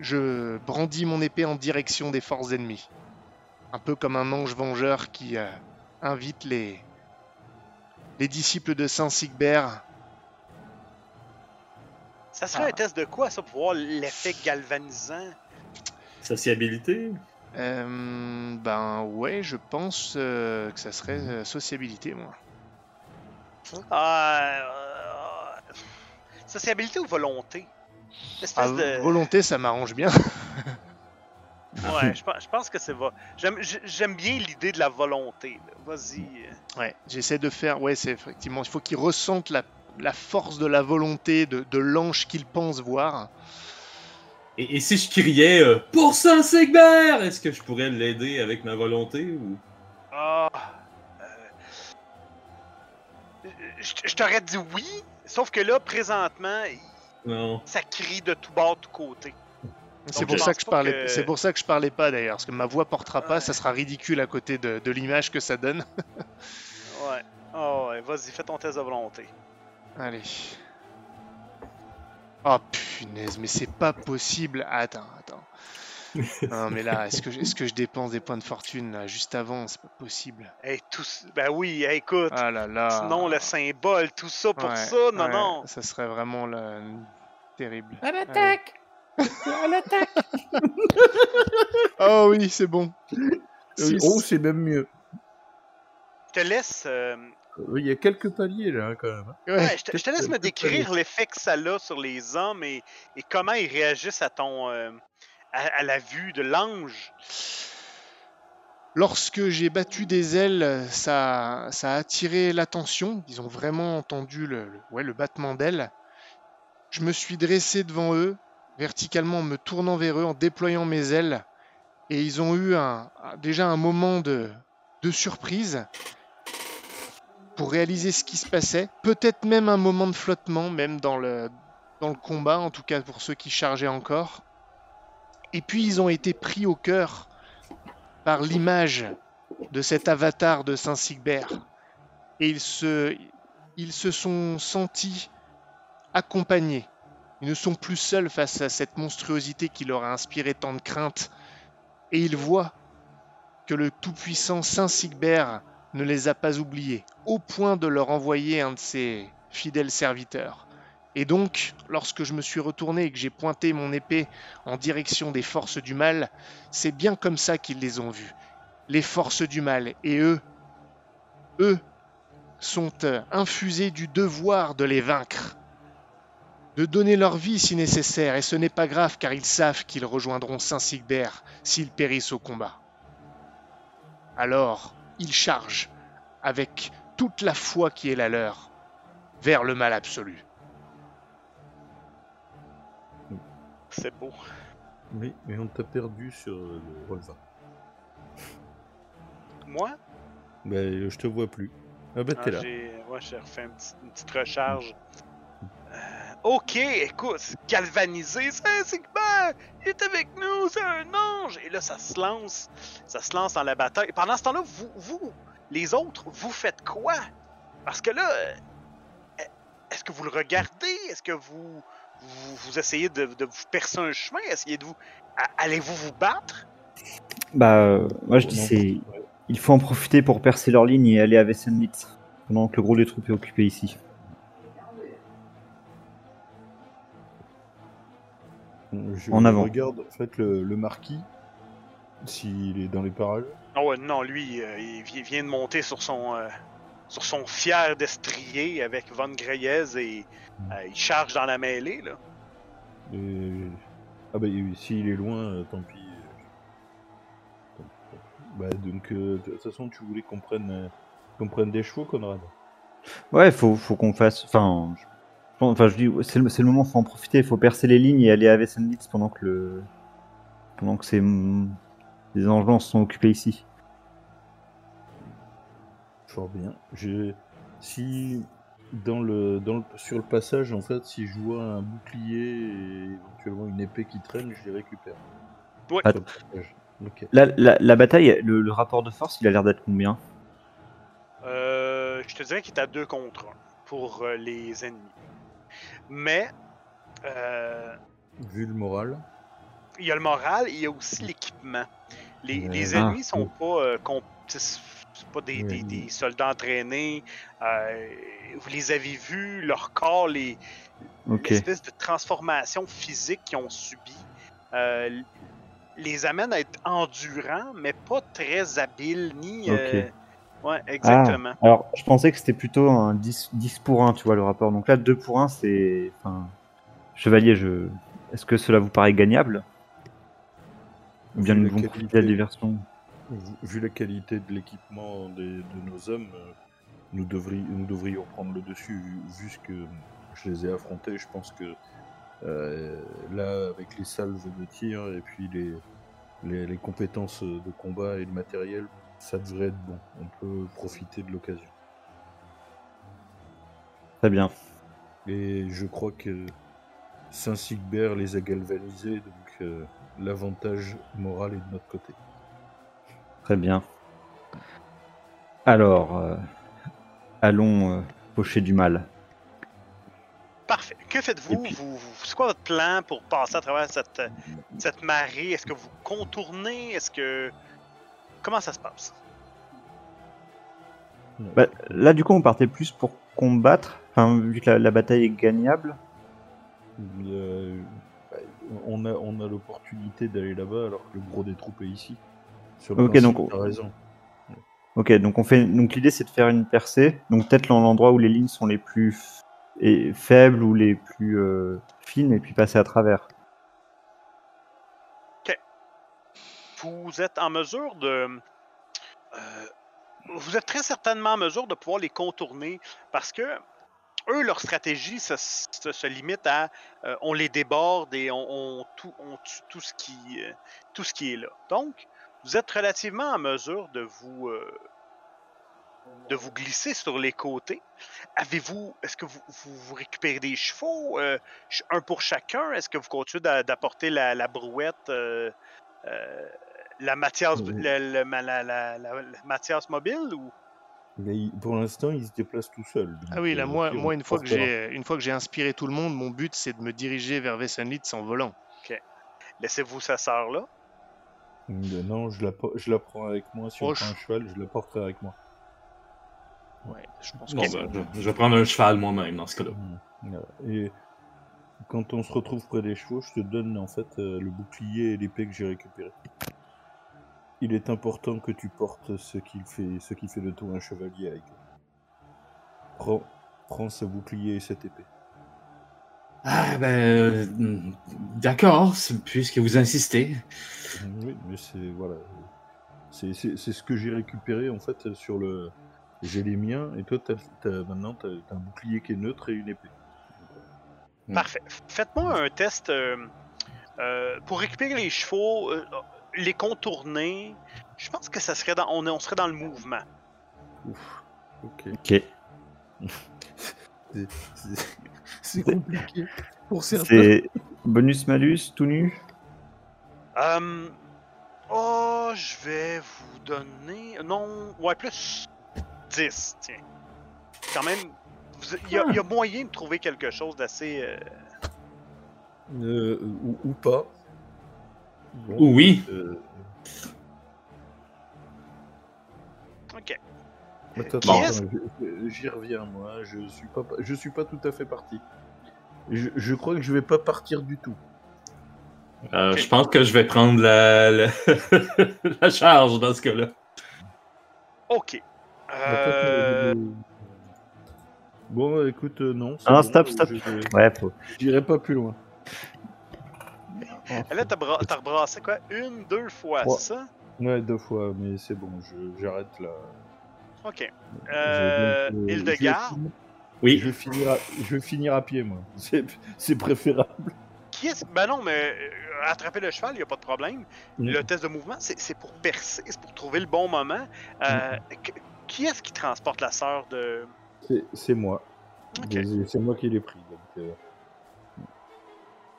je brandis mon épée en direction des forces ennemies. Un peu comme un ange vengeur qui euh, invite les, les disciples de Saint Sigbert. Ça serait Ah. un test de quoi, ça, pour voir l'effet galvanisant? Sociabilité? Euh, ben ouais, je pense euh, que ça serait euh, sociabilité, moi. Ah, euh, sociabilité ou volonté? Espèce Ah, de... Volonté, ça m'arrange bien. Ouais, je pense, je pense que c'est... vo- J'aime bien l'idée de la volonté. Vas-y. Ouais, j'essaie de faire. Ouais, c'est effectivement. Il faut qu'ils ressentent la, la force de la volonté de, de l'ange qu'ils pensent voir. et, et si je criais euh, Pour Saint-Sigbert Est-ce que je pourrais l'aider avec ma volonté ou... Ah... euh, Je je t'aurais dit oui, sauf que là, présentement, Non. ça crie de tout bord, de tout côté. C'est pour ça pense que je parlais. que- C'est pour ça que je parlais pas d'ailleurs, parce que ma voix portera pas. Ouais. Ça sera ridicule à côté de, de l'image que ça donne. Ouais. Oh, ouais, vas-y, fais ton test de volonté. Allez. Oh punaise, mais c'est pas possible. Attends, attends. Non mais là, est-ce que, que je dépense des points de fortune là, juste avant? C'est pas possible. Hey, tout... c- Ben oui, hey, écoute. Ah là là. Sinon, le symbole, tout ça pour Ouais, ça, non, ouais, non. Ça serait vraiment le- terrible. À l'attaque À l'attaque Oh oui, c'est bon. Euh, Six. Oh, c'est même mieux. Je te laisse, euh, Euh, Il y a quelques paliers là quand même. hein. Ouais. je, te, je te laisse me décrire l'effet que ça a sur les hommes et, et comment ils réagissent à ton euh, à, à la vue de l'ange. Lorsque j'ai battu des ailes, ça, ça a attiré l'attention. Ils ont vraiment entendu le, le- ouais, le battement d'ailes. Je me suis dressé devant eux, verticalement en me tournant vers eux, en déployant mes ailes. Et ils ont eu un, déjà un moment de, de surprise pour réaliser ce qui se passait. Peut-être même un moment de flottement, même dans le, combat, en tout cas pour ceux qui chargeaient encore. Et puis ils ont été pris au cœur par l'image de cet avatar de Saint Sigbert. Et ils se, ils se sont sentis accompagnés. Ils ne sont plus seuls face à cette monstruosité qui leur a inspiré tant de crainte. Et ils voient que le tout-puissant Saint Sigbert ne les a pas oubliés, au point de leur envoyer un de ses fidèles serviteurs. Et donc, lorsque je me suis retourné et que j'ai pointé mon épée en direction des forces du mal, c'est bien comme ça qu'ils les ont vus. Les forces du mal. Et eux, eux, sont euh, infusés du devoir de les vaincre. De donner leur vie si nécessaire. Et ce n'est pas grave car ils savent qu'ils rejoindront Saint Sigbert s'ils périssent au combat. Alors, ils chargent avec toute la foi qui est la leur vers le mal absolu. C'est beau. Oui, mais on t'a perdu sur le relevé. Moi, Ben, je te vois plus. Ah bah t'es ah, là. j'ai ouais, j'ai refait une petite recharge. Euh, ok, écoute, galvanisé, c'est Sigmar! Il est avec nous, c'est un ange! Et là, ça se lance, ça se lance dans la bataille. Pendant ce temps-là, vous, vous, les autres, vous faites quoi? Parce que là, euh, est-ce que vous le regardez? Est-ce que vous, vous, vous essayez de, de vous percer un chemin? Essayez de vous... Allez-vous vous battre? Bah, euh, moi je dis c'est. Il faut en profiter pour percer leur ligne et aller à Wessenlitz. Pendant que le gros des troupes est occupé ici. Je En avant. regarde en fait le, le marquis, s'il est dans les parages. Ouais, non, lui, euh, il vi- vient de monter sur son, euh, sur son fier destrier avec Von Greyez et euh, il charge dans la mêlée, là. Et... Ah bah oui, s'il est loin, euh, tant pis. Bah donc, euh, de toute façon, tu voulais qu'on prenne, euh, qu'on prenne des chevaux, Conrad? Ouais, faut, faut qu'on fasse. Enfin, je, enfin, je dis, c'est le, le moment, faut en profiter. Il faut percer les lignes et aller à Wessenlitz pendant que le. Pendant que c'est. les enjeux se sont occupés ici. Fort bien. Je... Si dans le, dans le, sur le passage, en fait, si je vois un bouclier et éventuellement une épée qui traîne, je les récupère. Ouais. Ah. Sur le passage. Ok. La, la, la bataille, le, le rapport de force, il a l'air d'être combien? Euh, je te dirais qu'il est à 2 contre 1 pour euh, les ennemis. Mais euh, Vu le moral. il y a le moral et il y a aussi l'équipement. Les, Ouais. les Ah, ennemis sont pas, euh, pas des, des- des soldats entraînés. euh, vous les avez vus, leur corps, les, Ok. l'espèce de transformation physique qu'ils ont subi euh, les amène à être endurants, mais pas très habiles ni. euh, ouais, exactement. Ah, alors, je pensais que c'était plutôt un 10, 10 pour 1, tu vois, le rapport. Donc là, 2 pour 1, c'est. Enfin, chevalier, je. Est-ce que cela vous paraît gagnable? Ou bien Vu nous la devons qualité- profiter de la diversion? Vu- la qualité de l'équipement des- de nos hommes, euh, nous, devrions nous devrions prendre le dessus. Vu, vu ce que je les ai affrontés, je pense que euh, là, avec les salves de tir et puis les, les, les compétences de combat et le matériel, ça devrait être bon. On peut profiter de l'occasion. Très bien. Et je crois que Saint-Sigbert les a galvanisés, donc euh, l'avantage moral est de notre côté. Très bien. Alors, euh, allons euh, pocher du mal. Parfait. Que faites-vous? puis- Vous, vous- c'est quoi votre plan pour passer à travers cette, cette marée? Est-ce que vous contournez? Est-ce que. Comment ça se passe? Bah, là, du coup, on partait plus pour combattre, enfin, vu que la, la bataille est gagnable. Euh, bah, on a, on a l'opportunité d'aller là-bas alors que le gros des troupes est ici. Sur le Ok, principe, donc- raison. Ok, donc on fait. Donc l'idée, c'est de faire une percée. Donc peut-être l'endroit où les lignes sont les plus f- et faibles ou les plus euh, fines, et puis passer à travers. Vous êtes en mesure de. euh, vous êtes très certainement en mesure de pouvoir les contourner parce que eux, leur stratégie se, limite à euh, on les déborde et on, tout, on tue tout ce, qui, euh, tout ce qui est là. Donc, vous êtes relativement en mesure de vous, de vous glisser sur les côtés. Avez-vous, est-ce que vous, vous, récupérez des chevaux, ch- un pour chacun? Est-ce que vous continuez d'a- d'apporter la, brouette, la Mathias, la, la- ma- la- la- la- la Mathias mobile ou? Mais il- pour l'instant, ils se déplacent tout seuls. donc, Ah oui, là, euh, moi, une, fois que j'ai, une fois que j'ai inspiré tout le monde, mon but, c'est de me diriger vers Vessenlitz en volant. Laissez-vous sa sœur là. Euh, Non, je la, je prends avec moi. Si on Proche. prend un cheval, je la porterai avec moi. Ouais, je pense Bon, que c'est- ben, je, je vais prendre un cheval moi-même dans ce cas-là. Mm. Voilà. Et quand on se retrouve près des chevaux, je te donne en fait euh, le bouclier et l'épée que j'ai récupéré. Il est important que tu portes ce qui fait, ce qui fait de toi un chevalier avec. Prends, prends ce bouclier et cette épée. Ah, ben. euh, D'accord, puisque vous insistez. Oui, mais c'est voilà, c'est c'est- c'est ce que j'ai récupéré en fait sur le. J'ai les miens et toi t'as, t'as- maintenant t'as, t'as un bouclier qui est neutre et une épée. Mm. Parfait. Faites-moi un test euh, euh, pour récupérer les chevaux, euh, les contourner. Je pense que ça serait dans, on, est- on serait dans le mouvement. Ouf. Ok. Ok. C'est- compliqué pour certains. C'est bonus-malus, tout nu? Euh, oh, je vais vous donner. Non, ouais, plus 10, tiens. Quand même, vous- il y, a- il y a moyen de trouver quelque chose d'assez. euh, Euh, ou, ou pas. Bon, Oui. euh, Ok. attends, j'y reviens moi. Je suis pas, je suis pas tout à fait parti. Je, je crois que je vais pas partir du tout. Euh. Je pense que je vais prendre la, la, la charge dans ce cas-là. Ok. Attends, Euh, Bon, écoute, non. Ah, bon, stop, stop. je vais- Ouais, faut. J'irai pas plus loin. Là, t'as bra- t'as rebrassé quoi? Une, deux fois, c'est ça? Ouais, deux fois, mais c'est bon, je- j'arrête là. Ok. Euh, donc, euh, Île de Garde? finir- Oui. Je vais finir à, je vais finir à pied, moi. C'est c'est préférable. qui est Ben non, mais euh, attraper le cheval, il n'y a pas de problème. Mm. Le test de mouvement, c'est c'est pour percer, c'est pour trouver le bon moment. Euh, Mm. qui est-ce qui transporte la sœur de? C'est- moi. C'est moi qui l'ai pris. donc, euh,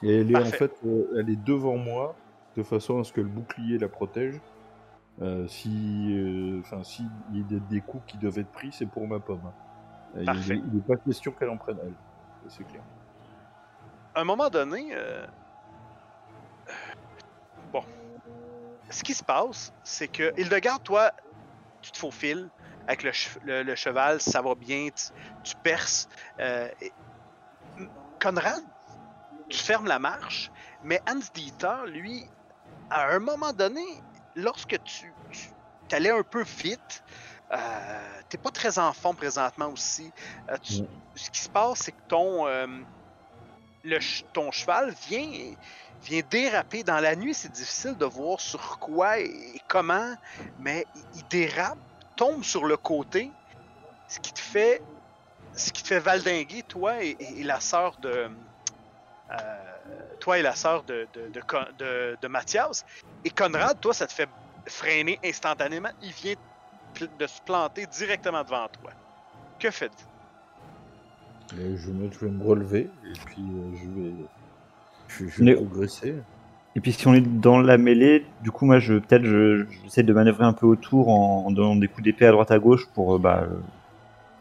Et elle est en fait, euh, elle est devant moi, de façon à ce que le bouclier la protège. Euh, si, euh, enfin, si il y a des, coups qui doivent être pris, c'est pour ma pomme. hein. Parfait. Il n'est pas question qu'elle en prenne elle. C'est clair. À un moment donné. euh, Bon. Ce qui se passe, c'est que Hildegarde, toi, tu te faufiles avec le, che- le- le cheval, ça va bien, tu, tu perces. et- Conrad, tu fermes la marche, mais Hans Dieter, lui, à un moment donné, lorsque tu, tu allais un peu vite, euh, t'es pas très en forme présentement aussi. euh, tu- Mm. Ce qui se passe, c'est que ton, euh, le ton cheval vient, vient déraper. Dans la nuit, c'est difficile de voir sur quoi et comment, mais il, il dérape, tombe sur le côté, ce qui te fait, ce qui te fait valdinguer, toi et, et- la sœur de, toi et la sœur de, de, de, Con- de- de Mathias. Et Conrad, toi, ça te fait freiner instantanément. Il vient de se planter directement devant toi. Que faites-vous? Je, vais, je vais me relever et puis euh, je vais, je, je vais progresser. Et puis si on est dans la mêlée, du coup moi je peut-être je- j'essaie de manœuvrer un peu autour en, en donnant des coups d'épée à droite à gauche pour euh, bah, euh,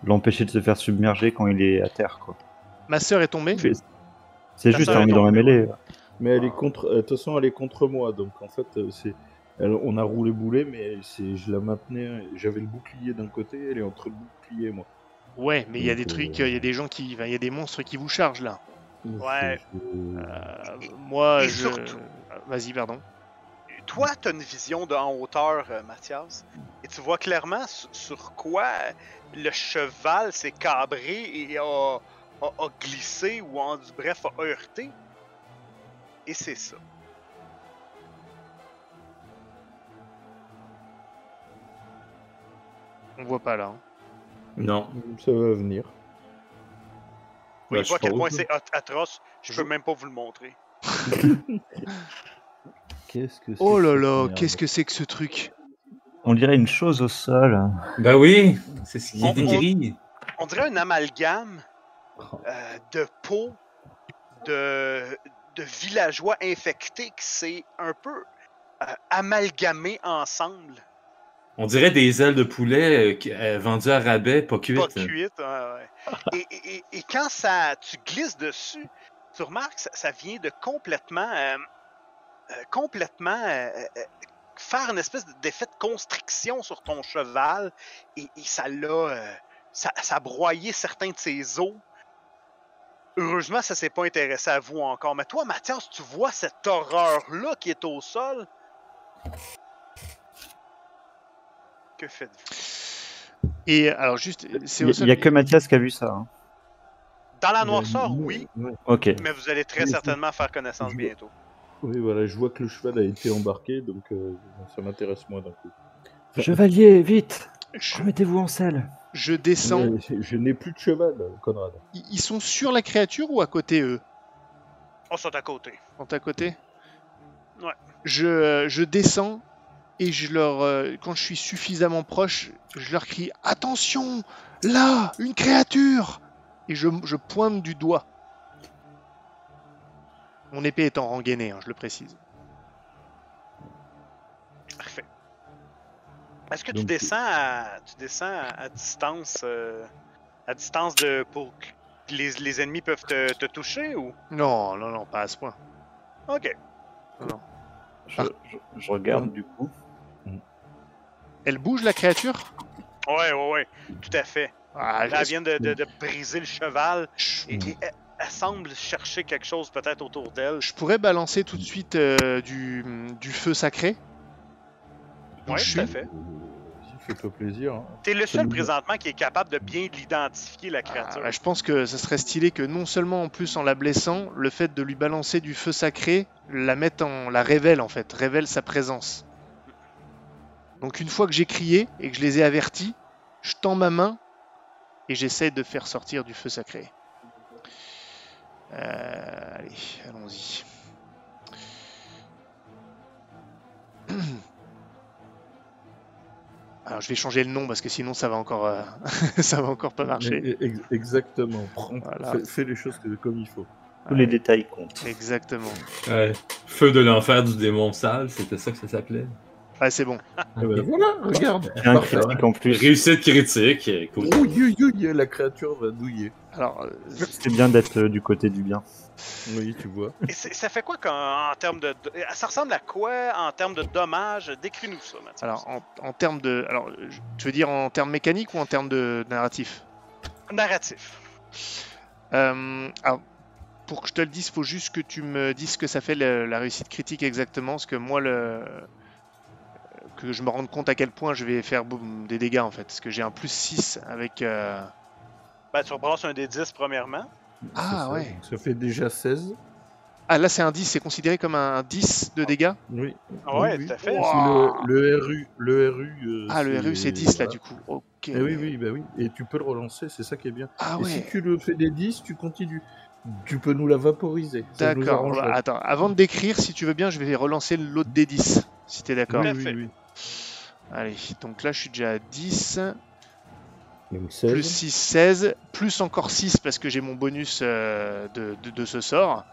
l'empêcher de se faire submerger quand il est à terre quoi. Ma sœur est tombée. C'est juste on est dans la mêlée. Mais elle est contre. euh, De toute façon, elle est contre moi, donc en fait, euh, c'est. elle- on a roulé boulet, mais c'est, je la maintenais. J'avais le bouclier d'un côté, elle est entre le bouclier et moi. Ouais, mais il y a des trucs, euh, il y a des gens qui, il y a des monstres qui vous chargent là. Ouais. Euh, moi, et je. surtout- Vas-y, pardon. Toi, tu as une vision de en hauteur, Mathias, et tu vois clairement sur, sur quoi le cheval s'est cabré et a, a- a glissé ou en bref a heurté. Et c'est ça. On voit pas là. hein. Non. Ça va venir. Oui, Bah, je vois à quel point c'est at- atroce. Je Je- peux même pas vous le montrer. Qu'est-ce que c'est Oh que là là, qu'est-ce que c'est que ce truc? On dirait une chose au sol. Bah oui, c'est ce qui On- est décrit. On dirait un amalgame. Euh, de peau de, de villageois infectés qui s'est un peu euh, amalgamé ensemble. On dirait des ailes de poulet euh, vendues à rabais, pas cuites. Pas cuite, ouais, ouais. Et, et- et- et quand ça, tu glisses dessus, tu remarques que ça, ça vient de complètement, complètement faire une espèce d'effet de constriction sur ton cheval et, et ça l'a, ça, ça a broyé certains de ses os. Heureusement, ça s'est pas intéressé à vous encore. Mais toi, Mathias, tu vois cette horreur-là qui est au sol? Que faites-vous? Et alors, juste, Il au y, sol. y a que Mathias qui a vu ça. hein. Dans la noirceur, oui. Ok. mais vous allez très Oui, certainement faire connaissance bientôt. Oui, voilà, je vois que le cheval a été embarqué, donc euh, ça m'intéresse moins d'un coup. Chevalier, vite Je, Remettez-vous en selle. je descends. Mais je, je n'ai plus de cheval, Conrad. Ils ils sont sur la créature ou à côté eux? On sont à côté. Sont à côté? Ouais. Je, euh, je descends et je leur, euh, quand je suis suffisamment proche, je leur crie Attention Là Une créature Et je, je pointe du doigt. Mon épée est en rengainée, hein, je le précise. Est-ce que tu descends à, tu descends à, à distance, euh, à distance de pour que les, les ennemis peuvent te, te toucher ou? Non, non, non, pas à ce point. Ok. Je, je- je regarde du coup. Elle bouge la créature? Ouais, ouais, ouais. Tout à fait. ah, Là, elle vient de, de- de briser le cheval et, et elle, elle semble chercher quelque chose peut-être autour d'elle. je pourrais balancer tout de suite euh, du, du feu sacré. Je tout à fait. Fais-toi plaisir. hein. T'es le seul présentement qui est capable de bien l'identifier la Ah, créature. bah, je pense que ce serait stylé que non seulement en plus en la blessant, le fait de lui balancer du feu sacré la mette en la révèle en fait, révèle sa présence. Donc une fois que j'ai crié et que je les ai avertis, je tends ma main et j'essaie de faire sortir du feu sacré. Euh, allez, allons-y. Alors je vais changer le nom parce que sinon ça va encore, euh, ça va encore pas marcher. Ex- Exactement. Voilà. fais, fais les choses que- comme il faut. Tous les détails comptent. Exactement. Ouais. Feu de l'enfer du démon sale, c'était ça que ça s'appelait? Ouais, c'est bon. Eh ben, voilà, regarde. Un critique en plus. Réussite critique. Ouh, you, la créature va douiller. Alors, euh, C'est bien d'être euh, du côté du bien. Oui, tu vois. Et ça fait quoi en termes de. de- Ça ressemble à quoi en termes de dommages Décris-nous ça, Mathieu. alors en, en termes de, alors, je- tu veux dire en termes mécaniques ou en termes de narratif? Narratif. Euh, alors, pour que je te le dise, faut juste que tu me dises ce que ça fait le- la réussite critique exactement, parce que moi, le... que je me rende compte à quel point je vais faire boum, des dégâts en fait, parce que j'ai un plus 6 avec... euh, Ben, tu rebrasses un des 10 premièrement. Ah, ça. ouais. Ça fait déjà 16. Ah là c'est un 10, c'est considéré comme un 10 de dégâts? Oui. Ah ouais, Oui, tout à fait. Que Le, le RU, le RU. euh, Ah le RU c'est 10 là du coup, ok. Eh oui, oui, bah oui. Et tu peux le relancer, c'est ça qui est bien. Ah Et si ouais, tu le fais des 10, tu continues. Tu peux nous la vaporiser. D'accord. Bah, Attends, avant de décrire, si tu veux bien, je vais relancer l'autre des 10, si t'es d'accord. Oui, oui, oui. Allez, donc là je suis déjà à 10. Donc 16. plus 6, 16, plus encore 6 parce que j'ai mon bonus euh, de, de- de ce sort.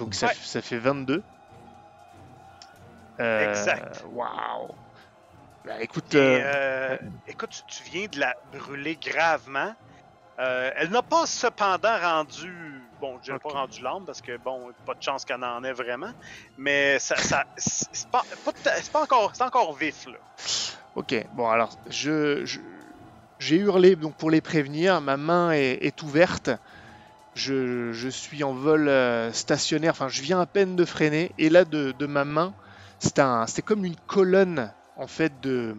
Donc ça, Ouais. f- ça fait 22. Euh, Exact. Waouh. Bah écoute, Et, euh, euh, écoute, tu, viens de la brûler gravement. Euh, elle n'a pas cependant rendu. Bon, je n'ai Ok. pas rendu l'âme parce que, bon, pas de chance qu'elle en ait vraiment. Mais ça, ça, c'est pas, encore, vif, là. ok. Bon alors, je, je- j'ai hurlé donc pour les prévenir. Ma main est, est ouverte. Je, je suis en vol euh, stationnaire. Enfin, je viens à peine de freiner. Et là, de, de ma main, c'est un, c'est comme une colonne en fait de,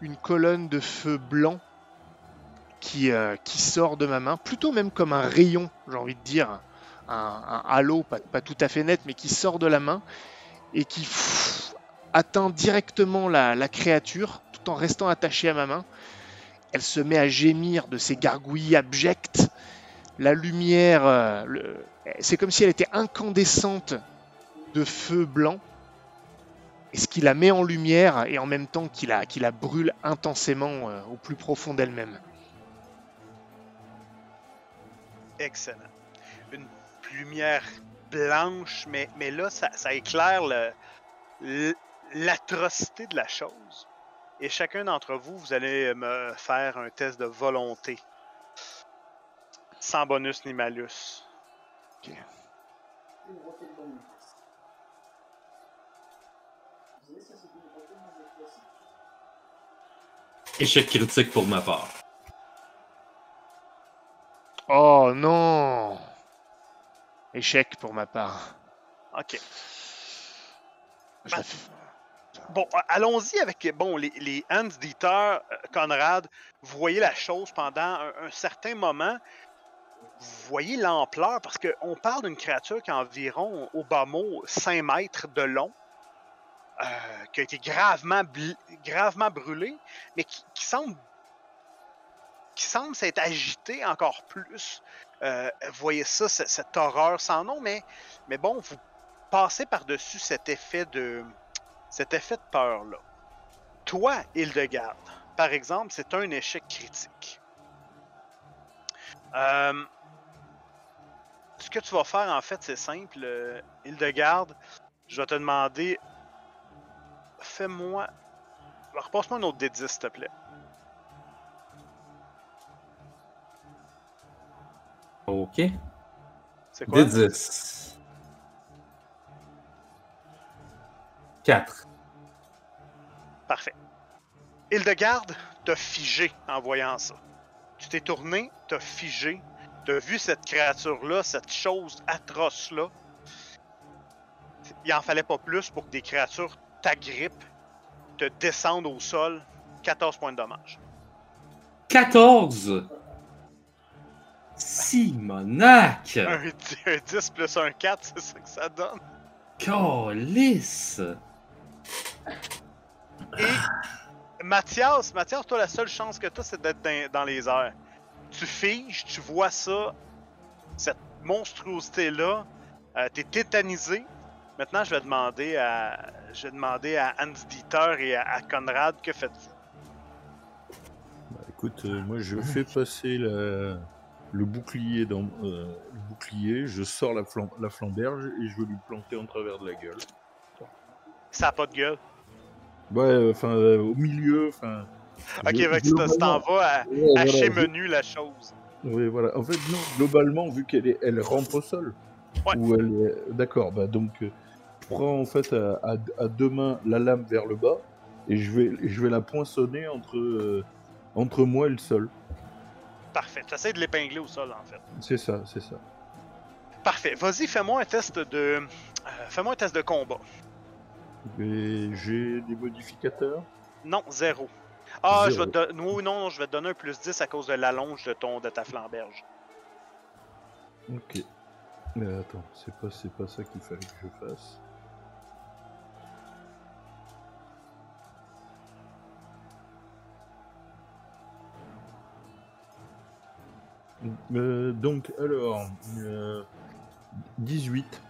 une colonne de feu blanc qui, euh, qui sort de ma main, plutôt même comme un rayon, j'ai envie de dire, un, halo, pas, tout à fait net, mais qui sort de la main et qui atteint directement la, créature tout en restant attachée à ma main. Elle se met à gémir de ses gargouilles abjectes. La lumière, euh, c'est comme si elle était incandescente de feu blanc. Et ce qui la met en lumière et en même temps qui la, qui la brûle intensément euh, au plus profond d'elle-même. Excellent. Une lumière blanche, mais, mais là, ça, ça éclaire l'atrocité de la chose. Et chacun d'entre vous, vous allez me faire un test de volonté. Sans bonus ni malus. Échec critique pour ma part. Oh non Échec pour ma part. Ok. Je Bah, Bon, allons-y avec bon, les, les Hans Dieter, euh, Conrad. Vous voyez la chose pendant un, un certain moment. Vous voyez l'ampleur parce qu'on parle d'une créature qui a environ, au bas mot, 5 mètres de long, euh, qui a été gravement, bl- gravement brûlée, mais qui, qui semble semble s'être agitée encore plus. Euh, voyez ça, ce- cette horreur sans nom, mais, mais bon, vous passez par-dessus cet effet de cet effet de peur-là. Toi, Hildegarde, par exemple, c'est un échec critique. Euh, ce que tu vas faire, en fait, c'est simple. euh, Hildegarde, je vais te demander. Fais-moi. Repasse-moi un autre D10, s'il te plaît. C'est quoi? D10. 4. Parfait. Hildegarde t'a figé en voyant ça. Tu t'es tourné, t'as figé, t'as vu cette créature-là, cette chose atroce-là. Il en fallait pas plus pour que des créatures t'agrippent, te descendent au sol. 14 points de dommage. 14! Simonac! Un, un 10 plus un 4, c'est ça que ça donne. Calice! Et Mathias, Mathias, toi, la seule chance que tu as, c'est d'être dans, dans les airs. Tu figes, tu vois ça, cette monstruosité-là, euh, t'es tétanisé. Maintenant, je vais demander à, je vais demander à Hans Dieter et à, à Conrad que faites-vous? Bah, écoute, euh, moi je fais passer la- le bouclier dans euh, le bouclier, je sors la, flam- la flamberge et je veux lui planter en travers de la gueule. Ça a pas de gueule? Ouais, euh, enfin euh, au milieu, enfin. Ok, je- t'en- vas à Ouais, voilà, hacher je- menu la chose. Oui, voilà. En fait, non, globalement, vu qu'elle est, elle rampe au sol. Ouais. Ou elle est... D'accord, bah donc, euh, prends en fait à, à- à deux mains la lame vers le bas et je vais, je vais la poinçonner entre, euh, entre moi et le sol. Parfait. T'essaies de l'épingler au sol, en fait. C'est ça, c'est ça. Parfait. Vas-y, fais-moi un test de. euh, fais-moi un test de combat. J'ai des modificateurs? Non, zéro. Ah, je vais te don- non, non, je vais te donner un plus 10 à cause de l'allonge de ton de ta flamberge. Ok. Mais attends, c'est pas, c'est pas ça qu'il fallait que je fasse. Euh, donc, alors, euh, 18.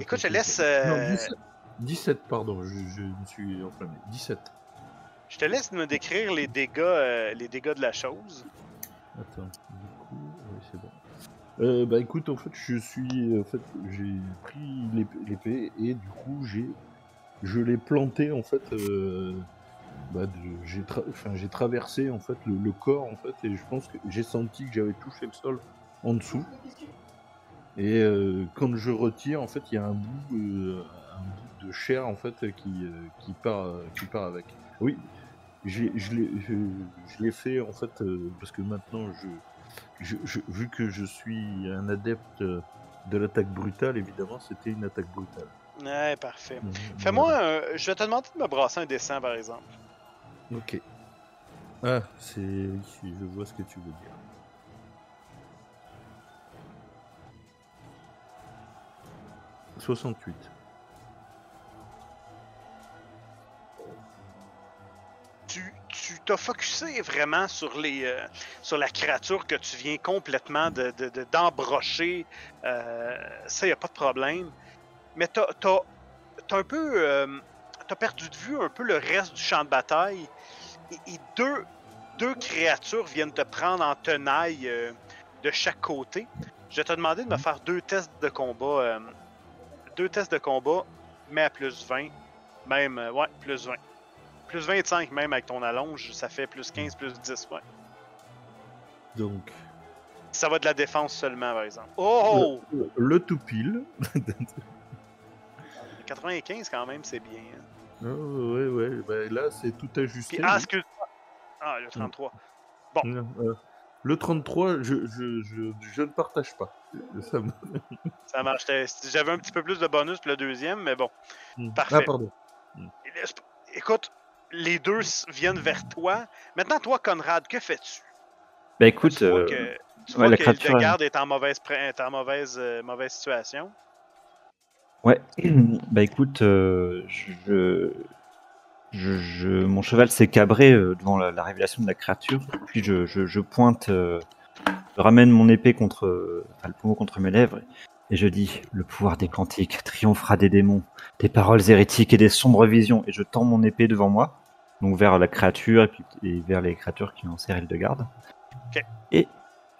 Écoute, je laisse, Non, euh, 17, 17, pardon, je, je me suis enflammé. 17. Je te laisse me décrire les dégâts, euh, les dégâts de la chose. Attends, du coup, oui, c'est bon. Euh, bah écoute, en fait, je suis, en fait, j'ai pris l'ép- l'épée et du coup, j'ai, je l'ai planté en fait, euh, bah, j'ai, tra- enfin, traversé en fait le, le corps en fait et je pense que j'ai senti que j'avais touché le sol en dessous. Et euh, quand je retire, en fait, il y a un bout, euh, un bout de chair en fait qui, euh, qui part, qui part avec. Oui, je l'ai fait en fait parce que maintenant je, je, je- vu que je suis un adepte de l'attaque brutale évidemment c'était une attaque brutale. Ouais, parfait. Mhm, Fais-moi. Je vais te demander de me brasser un dessin, par exemple. Ok. Ah c'est je vois ce que tu veux dire. « 68. Tu t'as focusé vraiment sur les euh, sur la créature que tu viens complètement de- d'embrocher. Euh, ça, y a pas de problème. Mais t'as t'as t'as un peu euh, t'as perdu de vue un peu le reste du champ de bataille. Et, et deux deux créatures viennent te prendre en tenaille euh, de chaque côté. Je vais te demander de me faire deux tests de combat. euh, deux tests de combat, mais à plus 20. Même, euh, ouais, plus 20. Plus 25 même avec ton allonge, ça fait plus 15, plus 10, ouais. Donc Ça va de la défense seulement, par exemple. Oh! le, le tout pile. 95 quand même, c'est bien. hein. Oh, ouais ouais bah, là c'est tout ajusté. Puis, ah, excuse-moi. Ah, le 33. Non, euh, le 33 je, je, je, je ne partage pas. Ça me- Ça marche. J'avais un petit peu plus de bonus pour le deuxième, mais bon. Hmm. Parfait. Ah pardon. Et laisse- Écoute, les deux s- viennent vers toi. Maintenant, toi, Conrad, que fais-tu? Bah écoute, tu vois euh, que, tu ouais, vois la que créature, le garde est en mauvaise, est en mauvaise, euh, mauvaise situation. Ouais, bah écoute, euh, je, je, je- mon cheval s'est cabré euh, devant la, la révélation de la créature, puis je, je, je pointe, euh, je ramène mon épée contre, enfin, le pommeau contre mes lèvres, et je dis le pouvoir des cantiques triomphera des démons, des paroles hérétiques et des sombres visions, et je tends mon épée devant moi, donc vers la créature et puis et vers les créatures qui ont serré de garde. Ok. Et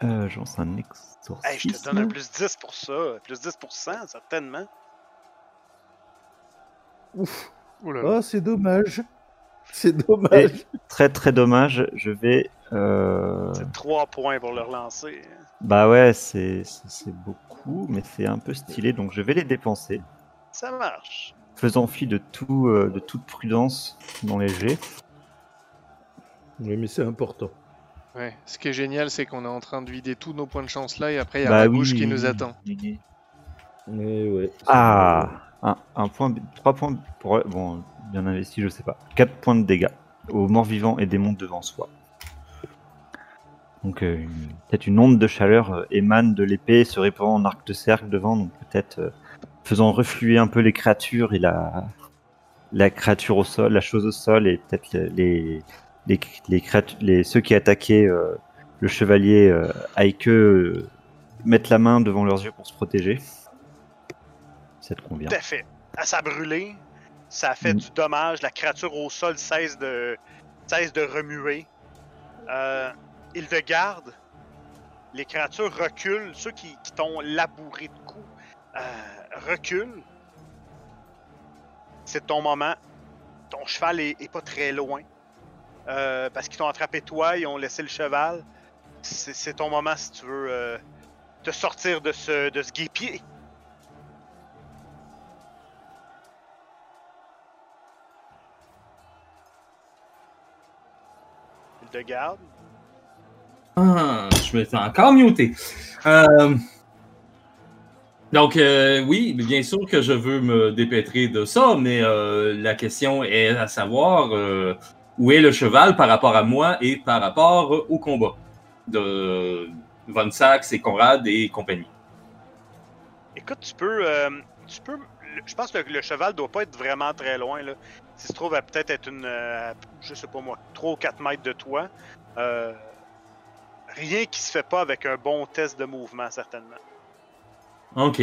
euh, je lance un exorcisme. Hey, je te donne un plus 10 pour ça. Plus 10%, certainement. Ouf. Oh. Ah c'est dommage. C'est dommage. Très très dommage. Je vais. euh, C'est 3 points pour le relancer. Bah ouais, c'est beaucoup, mais c'est un peu stylé, donc je vais les dépenser, Ça marche. faisant fi de tout euh, de toute prudence dans les jets. Oui mais c'est important. Ouais. Ce qui est génial, c'est qu'on est en train de vider tous nos points de chance là, et après, il y a Bah la oui. bouche qui nous attend. Mais ouais. Ah, un, point, trois points pour bon bien investi, je sais pas. Quatre points de dégâts aux morts vivants et démons devant soi. Donc euh, peut-être une onde de chaleur euh, émane de l'épée, se répand en arc de cercle devant, donc peut-être euh, faisant refluer un peu les créatures et la la créature au sol, la chose au sol et peut-être les les les, ceux qui attaquaient le chevalier Aike mettre la main devant leurs yeux pour se protéger. Ça te convient. Tout à fait. Ça a brûlé, ça a fait Mm. du dommage, la créature au sol cesse de, cesse de remuer. Euh, il te garde, les créatures reculent, ceux qui, qui t'ont labouré de coups euh, reculent. C'est ton moment. Ton cheval est, est pas très loin. Euh, parce qu'ils t'ont attrapé toi, ils ont laissé le cheval. C'est c'est ton moment si tu veux euh, te sortir de ce, de ce guépier. Te garde. Ah, je m'étais encore muté. Euh, Donc, euh, oui, bien sûr que je veux me dépêtrer de ça, mais euh, la question est à savoir euh, où est le cheval par rapport à moi et par rapport au combat de Von Sachs et Conrad et compagnie. Écoute, tu peux. tu peux. Le- Je pense que le, le cheval doit pas être vraiment très loin. Là. S'il se trouve à peut-être être une. euh, je sais pas moi, 3 ou 4 mètres de toi. Euh, rien qui se fait pas avec un bon test de mouvement, certainement. Ok.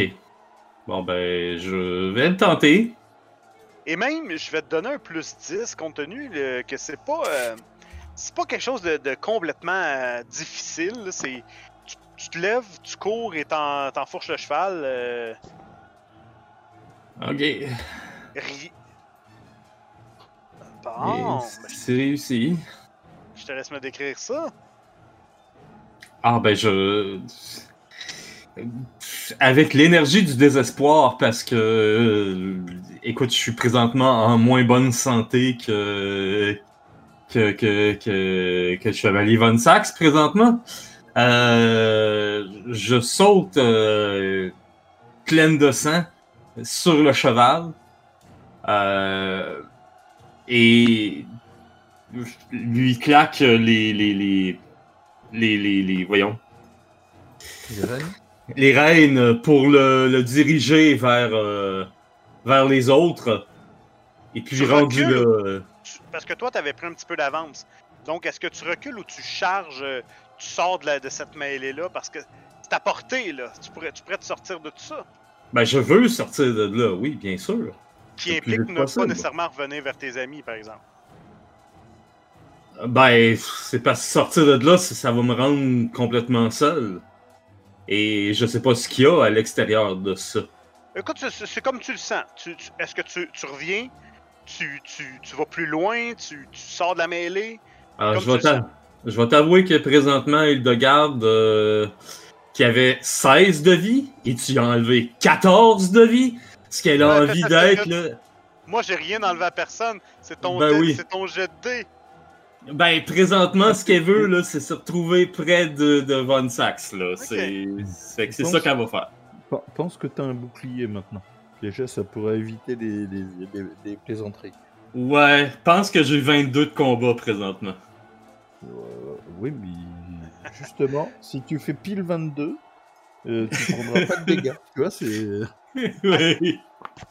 Bon, ben, je vais le tenter. Et même, je vais te donner un plus 10 compte tenu le- que c'est pas. euh, c'est pas quelque chose de, de complètement euh, difficile. là. C'est. Tu, tu te lèves, tu cours et t'en- t'enfourches le cheval. Ok. ri- Bon, C'est réussi. je te laisse me décrire ça. Ah ben je... Avec l'énergie du désespoir, parce que, euh, écoute, je suis présentement en moins bonne santé que, que, que, que, que le chevalier Von Sachs présentement. Euh, je saute euh, pleine de sang sur le cheval euh, et lui claque les, les, les, les, les, les- voyons, Les reines? Les rênes pour le, le diriger vers, euh, vers les autres. Et puis rendu. Tu- Parce que toi, t'avais pris un petit peu d'avance. Donc, est-ce que tu recules ou tu charges, euh, tu sors de, la- de cette mêlée-là? Parce que c'est à portée, là. Tu pourrais, tu pourrais te sortir de tout ça. Ben, je veux sortir de là, oui, bien sûr. Qui implique ne pas nécessairement revenir vers tes amis, par exemple. Ben, c'est parce que sortir de là, ça, va me rendre complètement seul. Et je sais pas ce qu'il y a à l'extérieur de ça. Écoute, c'est- comme tu le sens. Tu, tu- est-ce que tu, tu reviens? Tu, tu, tu vas plus loin? Tu, tu sors de la mêlée? Alors, Comme je vais je vais t'avouer que présentement, Hildegarde, euh, qui avait 16 de vie, et tu as enlevé 14 de vie, ce qu'elle a Ouais, envie d'être, là. Moi, j'ai rien enlevé à personne. C'est ton, Ben oui. c'est ton jet de dé. Ben, présentement, ce qu'elle veut, là, c'est se retrouver près de, de Von Sachs, là. Que c'est ça qu'elle va faire. Pen- Pense que t'as un bouclier maintenant. Déjà, ça pourrait éviter des, des, des- des plaisanteries. Ouais, pense que j'ai 22 de combat présentement. Euh, oui, mais justement, si tu fais pile 22, euh, tu prendras pas de dégâts. Tu vois, c'est. oui.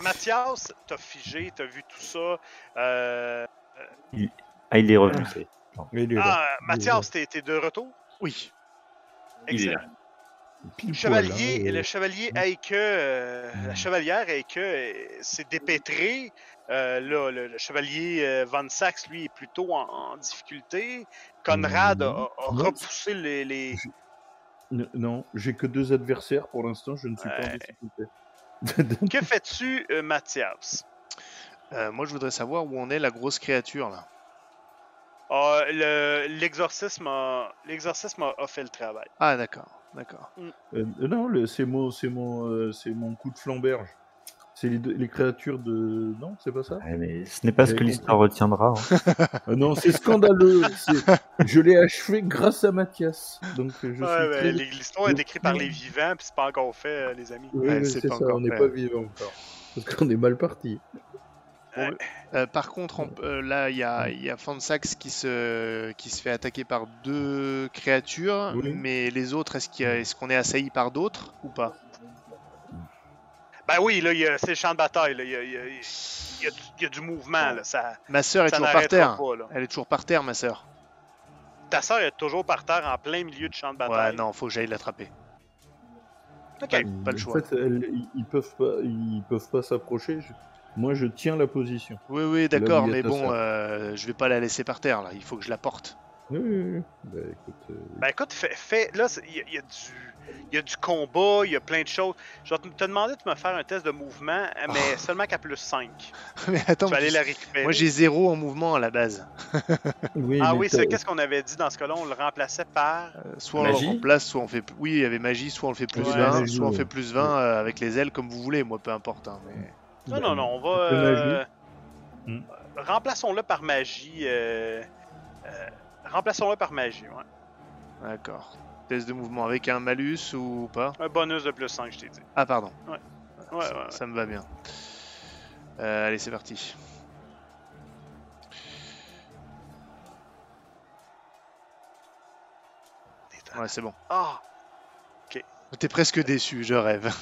Mathias, t'as figé, t'as vu tout ça. Euh, Ah, il est revenu. Il est. Ah, Mathias, t'es t'es de retour? Oui. Il Excellent. Le chevalier, hein, euh, le chevalier Aike, euh, la chevalière Aike euh, s'est dépêtrée. Euh, là, le, le chevalier euh, Van Sachs, lui, est plutôt en, en difficulté. Conrad a, Non. repoussé les. Non, j'ai que deux adversaires pour l'instant, je ne suis pas en difficulté. Que fais-tu, euh, Mathias? Euh, moi, je voudrais savoir où en est la grosse créature là. Ah, le- L'exorcisme a, l'exorcisme a, a fait le travail. Ah, d'accord, d'accord. Euh, non, le- c'est mon, c'est mon, euh, c'est mon coup de flamberge. C'est les, deux- les créatures de. Non, c'est pas ça? Ouais, mais ce n'est pas ce que l'histoire retiendra. hein. Ah Non, c'est scandaleux. Je l'ai achevé grâce à Mathias. Donc je suis Ouais, très- L'histoire est écrite par les vivants, puis c'est pas encore fait, euh, les amis. Oui, Ouais, oui, c'est ça, encore on n'est pas vivant encore. Parce qu'on est mal parti. Ouais. Euh, par contre, on- euh, là, il y a, il y a Fansax qui se, qui se fait attaquer par deux créatures, Oui. mais les autres, est-ce qu'il y a- est-ce qu'on est assailli par d'autres ou pas? Ben oui, là, il y a- c'est le champ de bataille. Là. Il, y a, il y a- il y a du, il y a du mouvement. Là. Ça, Ma sœur est ça toujours par terre. pas. Elle est toujours par terre, ma sœur. ta sœur est toujours par terre en plein milieu du champ de Ouais, bataille. non, faut que j'aille l'attraper. Ok. Pas, pas le En choix. fait, elles- ils- peuvent pas, ils peuvent pas s'approcher. Je- Moi, je tiens la position. Oui, oui, d'accord, mais bon, euh, je vais pas la laisser par terre là. Il faut que je la porte. Oui, oui, oui. Bah, écoute, euh, Ben écoute, fais, fais- là, y, il y a du. Il y a du combat, il y a plein de choses. Je vais te demander de me faire un test de mouvement, mais seulement qu'à plus 5. mais attends, tu vas aller la récupérer. moi j'ai zéro en mouvement à la base. oui, Ah oui, c'est qu'est-ce qu'on avait dit dans ce cas-là? On le remplaçait par. Euh, soit on le remplace, soit on fait. Oui, il y avait magie, soit on le fait plus Ouais, 20, magie, soit on fait plus 20 euh, avec les ailes comme vous voulez. Moi, peu importe. hein, mais... Non, non, non, on va. Euh. Hmm. Remplaçons-le par magie. euh, euh, Remplaçons-le par magie, ouais. D'accord. Test de mouvement avec un malus ou pas Un bonus de plus 5, je t'ai dit. Ah, pardon. Ouais, ça, ouais, ouais. ça me va bien. Euh, allez, c'est parti. Ouais, c'est bon. Ah! T'es presque déçu, je rêve.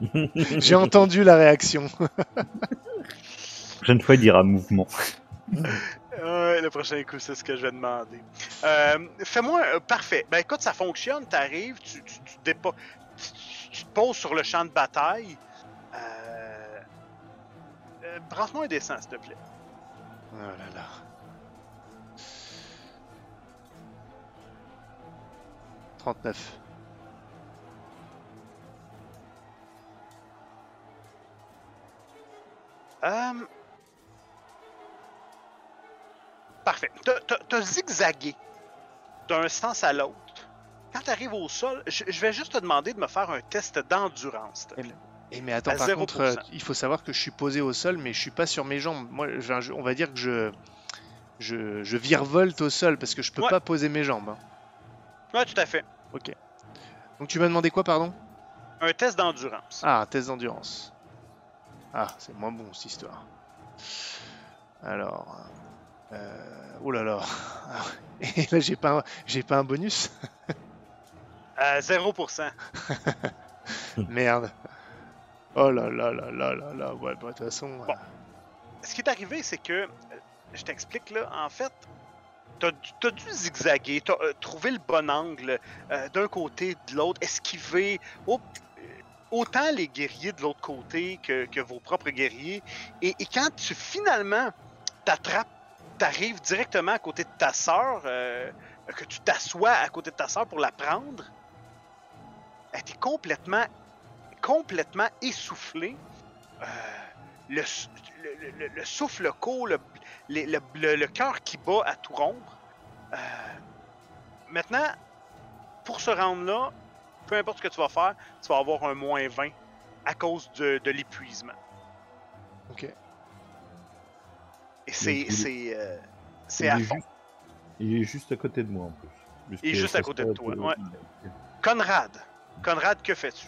J'ai entendu la réaction. prochaine fois, il dira mouvement. Ouais, le prochain coup, c'est ce que je vais demander. Euh, Fais-moi. euh, parfait. Ben écoute, ça fonctionne. T'arrives, tu, tu, tu, dépo- tu, te poses sur le champ de bataille. Euh... euh, Brasse-moi un dessin, s'il te plaît. Oh là là. Trente-neuf. Euh... Parfait. T'as- zigzagué d'un sens à l'autre. Quand tu arrives au sol, je, je vais juste te demander de me faire un test d'endurance. s'il te plaît. Et mais attends, par 0%. contre, euh, il faut savoir que je suis posé au sol, mais je suis pas sur mes jambes. Moi, je- on va dire que je, je, je virevolte au sol parce que je peux Ouais. pas poser mes jambes. hein. Ouais, tout à fait. Donc tu m'as demandé quoi, pardon? Un test d'endurance. Ah, test d'endurance. Ah, c'est moins bon cette histoire. Alors, euh, oh là là. Et là, j'ai pas, un- j'ai pas un bonus. À 0%. Merde. Oh là là là là là là. Ouais, bah, de toute façon. Bon. euh, Ce qui est arrivé, c'est que, euh, je t'explique là, en fait, t'as as dû zigzaguer, t'as euh, trouvé le bon angle euh, d'un côté, de l'autre, esquiver au- euh, autant les guerriers de l'autre côté que, que vos propres guerriers. Et, et quand tu finalement t'attrapes, t'arrives directement à côté de ta sœur, euh, que tu t'assois à côté de ta sœur pour la prendre, elle était complètement, complètement essoufflée. Euh, le, souffle court, le cœur qui bat à tout rompre. Euh, maintenant, pour se rendre là, peu importe ce que tu vas faire, tu vas avoir un moins 20 à cause de, de l'épuisement. Ok. Et c'est c'est euh, à est fond. juste- Il est juste à côté de moi en plus. Il est juste à côté de toi, ouais. Conrad, Conrad, que fais-tu?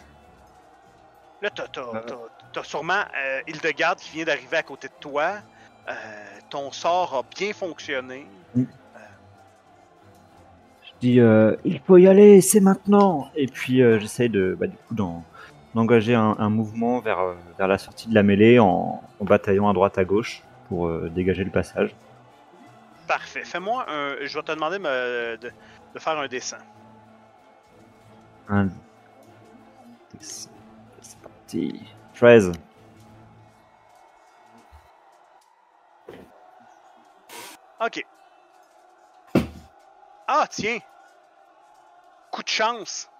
Là, t'as, t'as, Euh. t'as- sûrement euh, Hildegarde qui vient d'arriver à côté de toi. Euh, ton sort a bien fonctionné. Je dis, euh, il faut y aller, c'est maintenant. Et puis euh, j'essaye de, bah, du coup, d'en- d'engager un, un mouvement vers, vers la sortie de la mêlée en, en bataillant à droite à gauche pour euh, dégager le passage. Parfait. Fais-moi un. Je vais te demander me- de, de faire un dessin. Un... C'est c'est parti. 13. Ok. Ah, tiens! Coup de chance!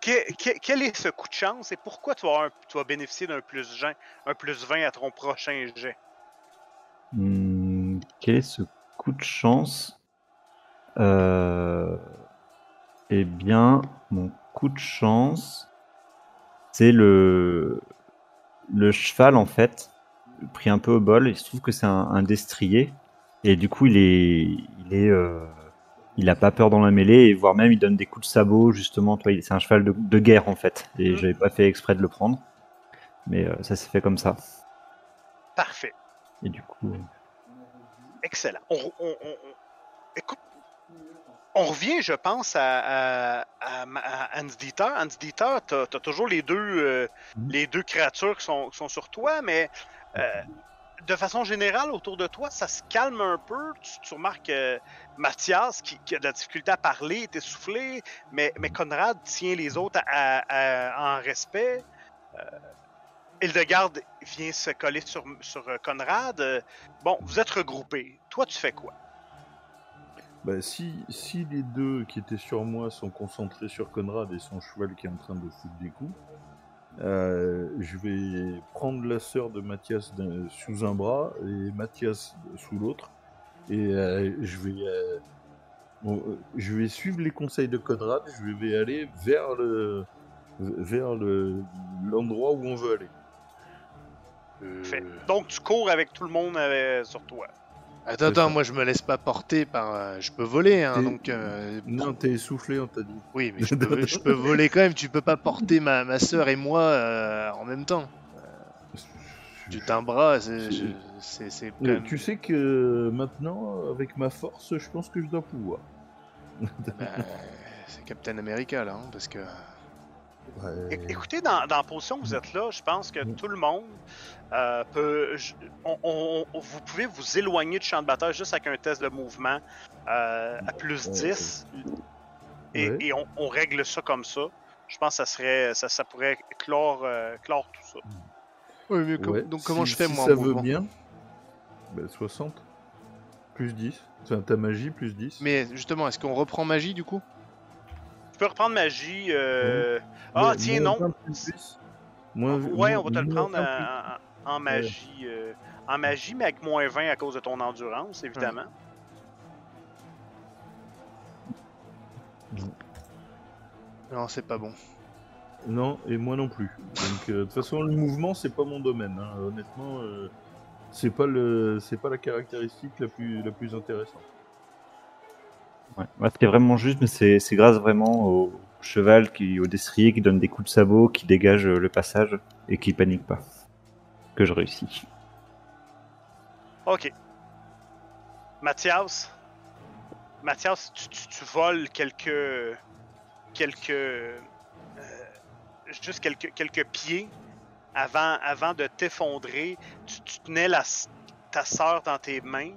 Que- que- quel est ce coup de chance et pourquoi tu vas, un- d'un plus 20, un plus 20 à ton prochain jet? Hmm, quel est ce coup de chance? Euh, Eh bien, mon coup de chance, c'est le cheval en fait, pris un peu au bol. Il se trouve que c'est un, destrier et du coup il est il est euh, il a pas peur dans la mêlée et voire même il donne des coups de sabot justement. Toi, c'est un cheval de, de guerre en fait et Mhm. j'avais pas fait exprès de le prendre, mais euh, ça s'est fait comme ça. Parfait. Et du coup. euh, Excellent. On, on- on- on- écoute, on revient, je pense, à, à, à, Hans Dieter. Hans Dieter, t'as as toujours les deux, euh, Mhm. les deux créatures qui sont, qui sont sur toi, mais de façon générale, autour de toi, ça se calme un peu. Tu, remarques que Mathias, qui, a de la difficulté à parler, est essoufflé, mais, Conrad tient les autres à- en respect. Euh, vient se coller sur, euh, Conrad. Euh, Bon, vous êtes regroupés. Toi, tu fais quoi? Bah, si, si les deux qui étaient sur moi sont concentrés sur Conrad et son cheval qui est en train de foutre des coups, euh, je vais prendre la sœur de Mathias sous un bras et Mathias sous l'autre. Et euh, je vais. euh, bon, je vais suivre les conseils de Conrad, je vais aller vers le vers le l'endroit où on veut aller. Fait. Donc, tu cours avec tout le monde sur toi. Attends, attends, moi je me laisse pas porter par. euh, je peux voler, hein, donc. euh, Non, t'es essoufflé, on t'a dit. Oui, mais je peux, je peux voler quand même. Tu peux pas porter ma, ma soeur et moi euh, en même temps. Tu t'as un bras, c'est même. Tu sais que maintenant, avec ma force, je pense que je dois pouvoir. Bah, c'est Captain America là, hein, parce que. Ouais. Écoutez, dans, dans la position où vous êtes là, je pense que Mm. tout le monde euh, peut. je- on- on- on- vous pouvez vous éloigner du champ de bataille juste avec un test de mouvement euh, à plus Ouais. 10. Et, Ouais. et on, on règle ça comme ça. Je pense que ça serait. Ça, ça pourrait clore, euh, clore tout ça. Oui, mais com- Ouais, donc comment si- je fais si moi ça veut bien. Bah, 60. Plus 10. Enfin, ta magie, plus 10. Mais justement, est-ce qu'on reprend magie du coup? Peux reprendre magie. euh, Ah, tiens, moins non. 20 plus 10. Moins- Ouais, on va te le prendre 20 plus- en, en- en magie. euh, en magie, mais avec moins 20 à cause de ton endurance, évidemment. Non, c'est pas bon. Non, et moi non plus. Donc, euh, de toute façon, le mouvement, c'est pas mon domaine. hein. Honnêtement, euh, c'est pas le, c'est pas la caractéristique la plus, la plus intéressante. Ouais. C'était vraiment juste, mais c'est grâce vraiment au cheval, qui, au destrier qui donne des coups de sabot, qui dégage euh, le passage et qui panique pas. Que je réussis. Ok. Mathias? Mathias, tu, tu- tu voles quelques. quelques. euh, juste quelques, quelques pieds avant, avant de t'effondrer. Tu, tu tenais la, ta sœur dans tes mains.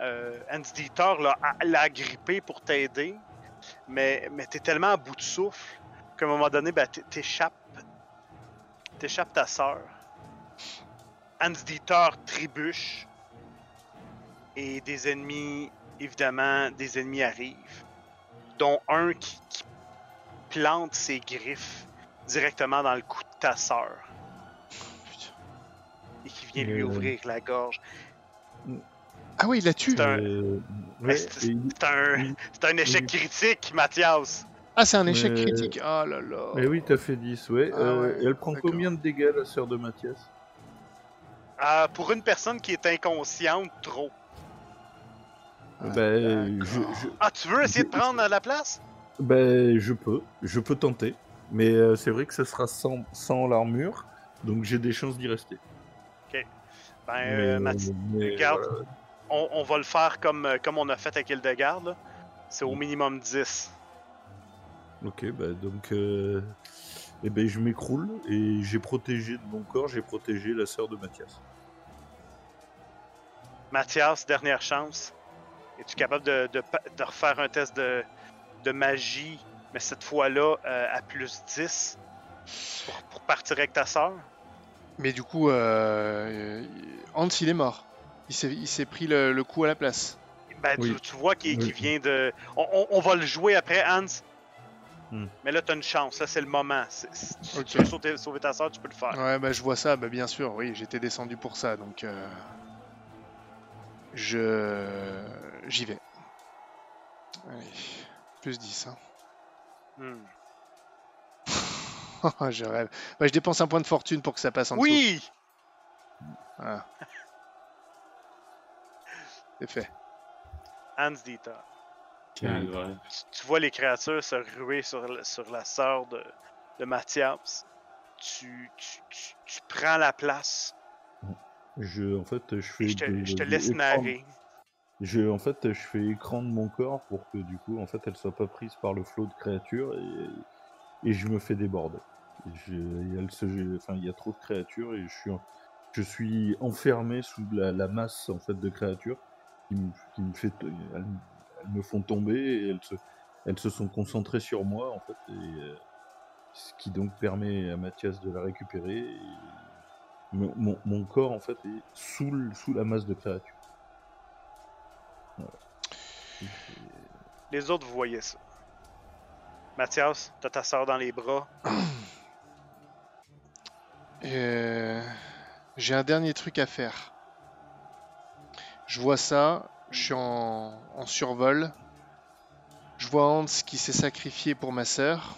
Euh, Hans Dieter l'a agrippé pour t'aider. Mais, mais t'es tellement à bout de souffle qu'à un moment donné, ben, t'échappes. T'échappes ta sœur. Hans Dieter trébuche. Et des ennemis, évidemment, des ennemis arrivent. Dont un qui, qui plante ses griffes directement dans le cou de ta sœur. Et qui vient lui Euh. ouvrir la gorge. Ah oui, il la tue C'est un- Euh, ouais, un, échec critique, Mathias. Ah, c'est un échec Mais- critique. Oh là là. mais oui, t'as fait 10, ouais. Ah Euh, elle prend combien de dégâts, la sœur de Mathias? Euh, pour une personne qui est inconsciente, trop. Ah, Ben, je, d'accord. je, Ah, tu veux essayer de prendre la place? ben, je peux, je peux tenter. Mais euh, c'est vrai que ça sera sans, sans l'armure, donc j'ai des chances d'y rester. Ben, euh, Mais- Mathi- mais, regarde. voilà. On, on va le faire comme, euh, comme on a fait avec Hildegarde. C'est au minimum 10. Ok, bah donc, euh, eh ben, je m'écroule et j'ai protégé de mon corps, j'ai protégé la sœur de Mathias. Mathias, dernière chance. Es-tu capable de, de refaire un test de, de magie, mais cette fois-là euh, à plus 10 pour, pour partir avec ta sœur? Mais du coup, euh, Hans, il est mort. Il s'est, pris le, le coup à la place. Ben, Oui. tu, tu vois qu'il Oui. vient de. On, on- on va le jouer après, Hans. Hmm. Mais là, t'as une chance. Là, c'est le moment. Si tu veux sauver, sauver ta soeur, tu peux le faire. Ouais, bah je vois ça, bah bien sûr, oui, j'étais descendu pour ça, donc euh, je j'y vais. Allez, plus 10. Hein. Hmm. je rêve. Bah, je dépense un point de fortune pour que ça passe en dessous. Oui! Voilà. C'est fait. Hans Dieter. Calvaire. Tu, tu vois les créatures se ruer sur, la- sur la sœur de, de Mathias. Tu, tu, tu, tu prends la place. Je, en fait, je fais. Je te, de- je te de- laisse narrer. Je, en fait, je fais écran de mon corps pour que du coup, en fait, elle soit pas prise par le flot de créatures et, et je me fais déborder. Et je- et elle se, enfin, il y a trop de créatures et je suis, je suis enfermé sous la, la masse en fait de créatures qui me, qui me fait, elles, elles me font tomber et elles se, elles se sont concentrées sur moi en fait, et, euh, ce qui donc permet à Mathias de la récupérer. et mon, mon- mon corps en fait est sous, le- sous la masse de créatures. Voilà. Et c'est- Les autres, vous voyez ça. Mathias, t'as ta soeur dans les bras. Euh, J'ai un dernier truc à faire. Je vois ça, je suis en, survol. Je vois Hans qui s'est sacrifié pour ma sœur,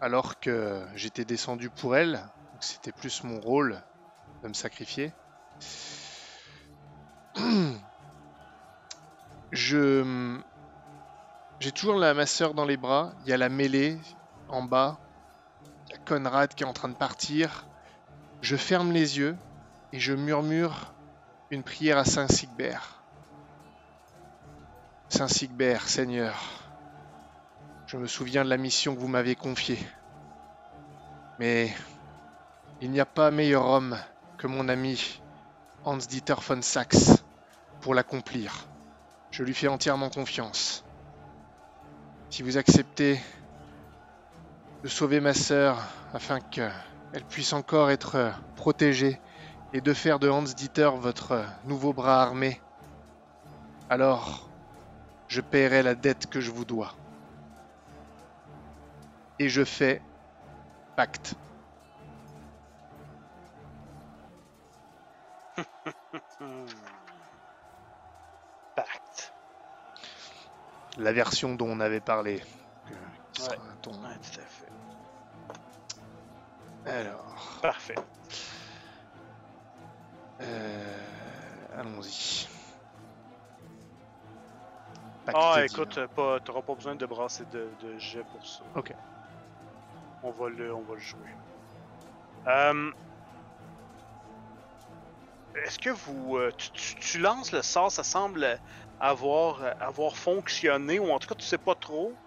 alors que j'étais descendu pour elle. C'était plus mon rôle de me sacrifier. Je j'ai toujours la, ma sœur dans les bras. Il y a la mêlée en bas. Il y a Conrad qui est en train de partir. Je ferme les yeux et je murmure une prière à Saint Sigbert. Saint Sigbert, Seigneur, je me souviens de la mission que vous m'avez confiée. Mais il n'y a pas meilleur homme que mon ami Hans-Dieter von Sachs pour l'accomplir. Je lui fais entièrement confiance. Si vous acceptez de sauver ma sœur afin qu'elle puisse encore être protégée et de faire de Hans Dieter votre nouveau bras armé, alors je paierai la dette que je vous dois. Et je fais pacte. Pacte. La version dont on avait parlé. que- qui Ouais. sera ton- Ouais, tout à fait. Alors, Parfait. Euh, allons-y. Ah, écoute, euh, pas, t'auras pas besoin de brasser de, de jet pour ça. Ok. On va le, on va le jouer. Euh, Est-ce que vous, tu, tu- tu lances le sort, ça semble avoir, avoir fonctionné, ou en tout cas tu sais pas trop?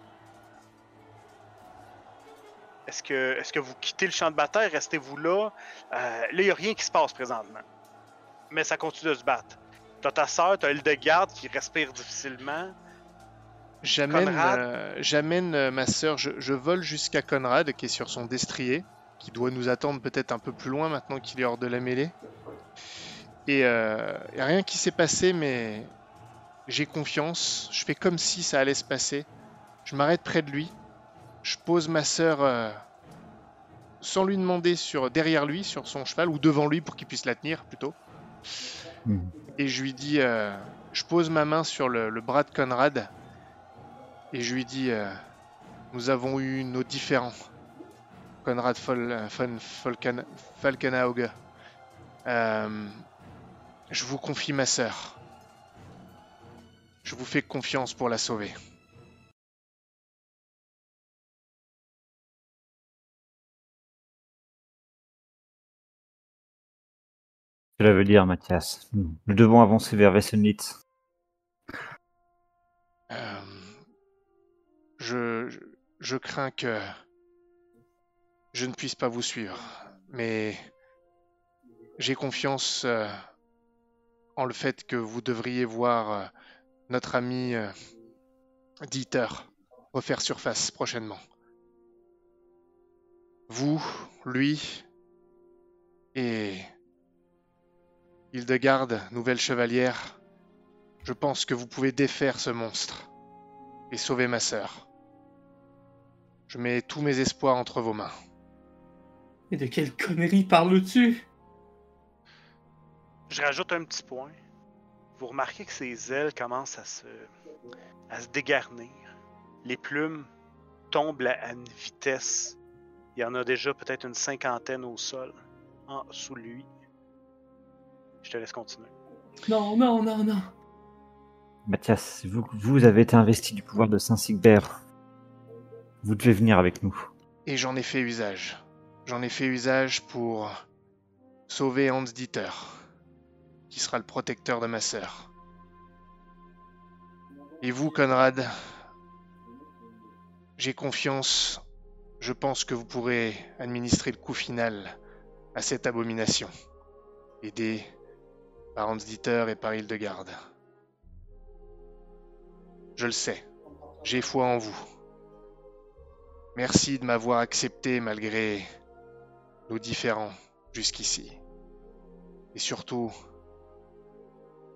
Est-ce que, vous quittez le champ de bataille, restez-vous là? Euh, là, il n'y a rien qui se passe présentement. Mais ça continue de se battre. T'as ta soeur, t'as Hildegarde qui respire difficilement. J'amène, euh, j'amène euh, ma sœur, je, je vole jusqu'à Conrad qui est sur son destrier, qui doit nous attendre peut-être un peu plus loin maintenant qu'il est hors de la mêlée. Et euh, y a rien qui s'est passé, mais j'ai confiance. Je fais comme si ça allait se passer. Je m'arrête près de lui. Je pose ma sœur euh, sans lui demander sur derrière lui, sur son cheval ou devant lui pour qu'il puisse la tenir plutôt. Mhm. Et je lui dis, euh, je pose ma main sur le, bras de Conrad et je lui dis, euh, nous avons eu nos différends. Conrad von Falken- Falkenauge. Euh, je vous confie ma sœur. Je vous fais confiance pour la sauver. Veut dire, Mathias, nous devons avancer vers Wessenlitz. Euh, je crains que je ne puisse pas vous suivre, mais j'ai confiance euh, en le fait que vous devriez voir euh, notre ami euh, Dieter refaire surface prochainement. Vous, lui et Hildegarde, nouvelle chevalière, je pense que vous pouvez défaire ce monstre et sauver ma sœur. Je mets tous mes espoirs entre vos mains. Et de quelle connerie parles-tu? Je rajoute un petit point. Vous remarquez que ses ailes commencent à se, à se dégarnir. Les plumes tombent à à une vitesse. Il y en a déjà peut-être une cinquantaine au sol, en sous lui. Je te laisse continuer. Non, non, non, non. Mathias, vous, vous avez été investi du pouvoir de Saint-Sigbert. Vous devez venir avec nous. Et j'en ai fait usage. J'en ai fait usage pour sauver Hans Dieter, qui sera le protecteur de ma sœur. Et vous, Conrad, j'ai confiance. Je pense que vous pourrez administrer le coup final à cette abomination. aidé par Hans Dieter et par Hildegarde. Je le sais, j'ai foi en vous. Merci de m'avoir accepté malgré nos différends jusqu'ici. Et surtout,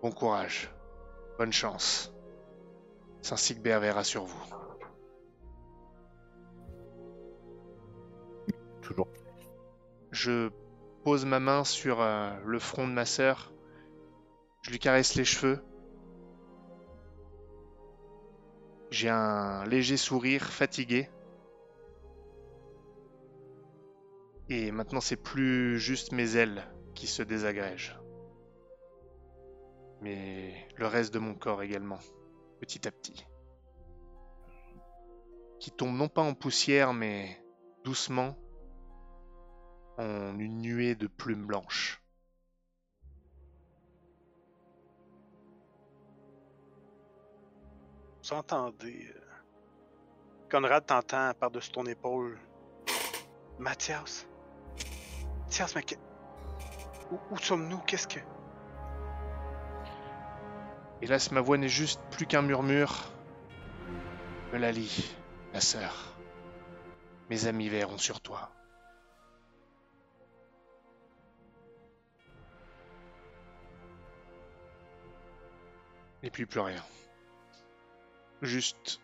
bon courage, bonne chance. Saint-Sigbert verra sur vous. Toujours. Je pose ma main sur euh, le front de ma sœur. Je lui caresse les cheveux. J'ai un léger sourire fatigué. Et maintenant, c'est plus juste mes ailes qui se désagrègent. Mais le reste de mon corps également, petit à petit. Qui tombe non pas en poussière, mais doucement en une nuée de plumes blanches. Vous entendez. euh, Conrad t'entend par-dessus ton épaule. Mathias? Mathias, mais Où, où sommes-nous? Qu'est-ce que. Hélas, ma voix n'est juste plus qu'un murmure. Eulalie, ma sœur, mes amis verront sur toi. Et puis plus rien. Juste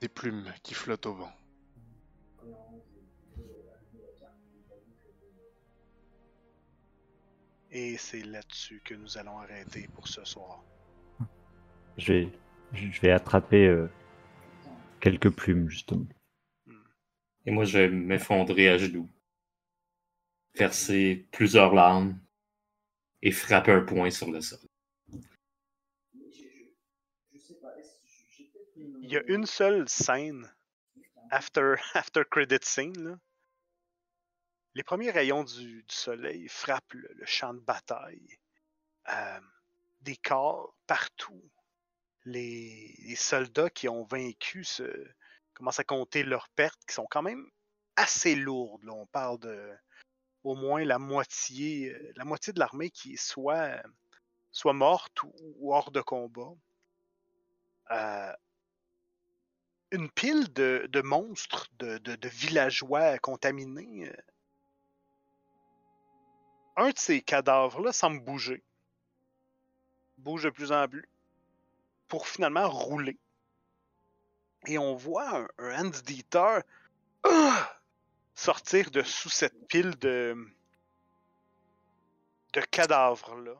des plumes qui flottent au vent. Et c'est là-dessus que nous allons arrêter pour ce soir. Je vais, je vais attraper euh, quelques plumes, justement. Et moi, je vais m'effondrer à genoux, verser plusieurs larmes et frapper un poing sur le sol. Il y a une seule scène after, after credit scene. Là. Les premiers rayons du, du soleil frappent le, champ de bataille. Euh, des corps partout. Les, les soldats qui ont vaincu commencent à compter leurs pertes, qui sont quand même assez lourdes. là. On parle de au moins la moitié, euh, la moitié de l'armée qui est soit, soit morte ou, ou hors de combat. Euh, une pile de, monstres, de, villageois contaminés. euh, Un de ces cadavres-là semble bouger. Bouge de plus en plus. Pour finalement rouler. Et on voit un, un Hans Dieter ah, sortir de sous cette pile de, de cadavres-là.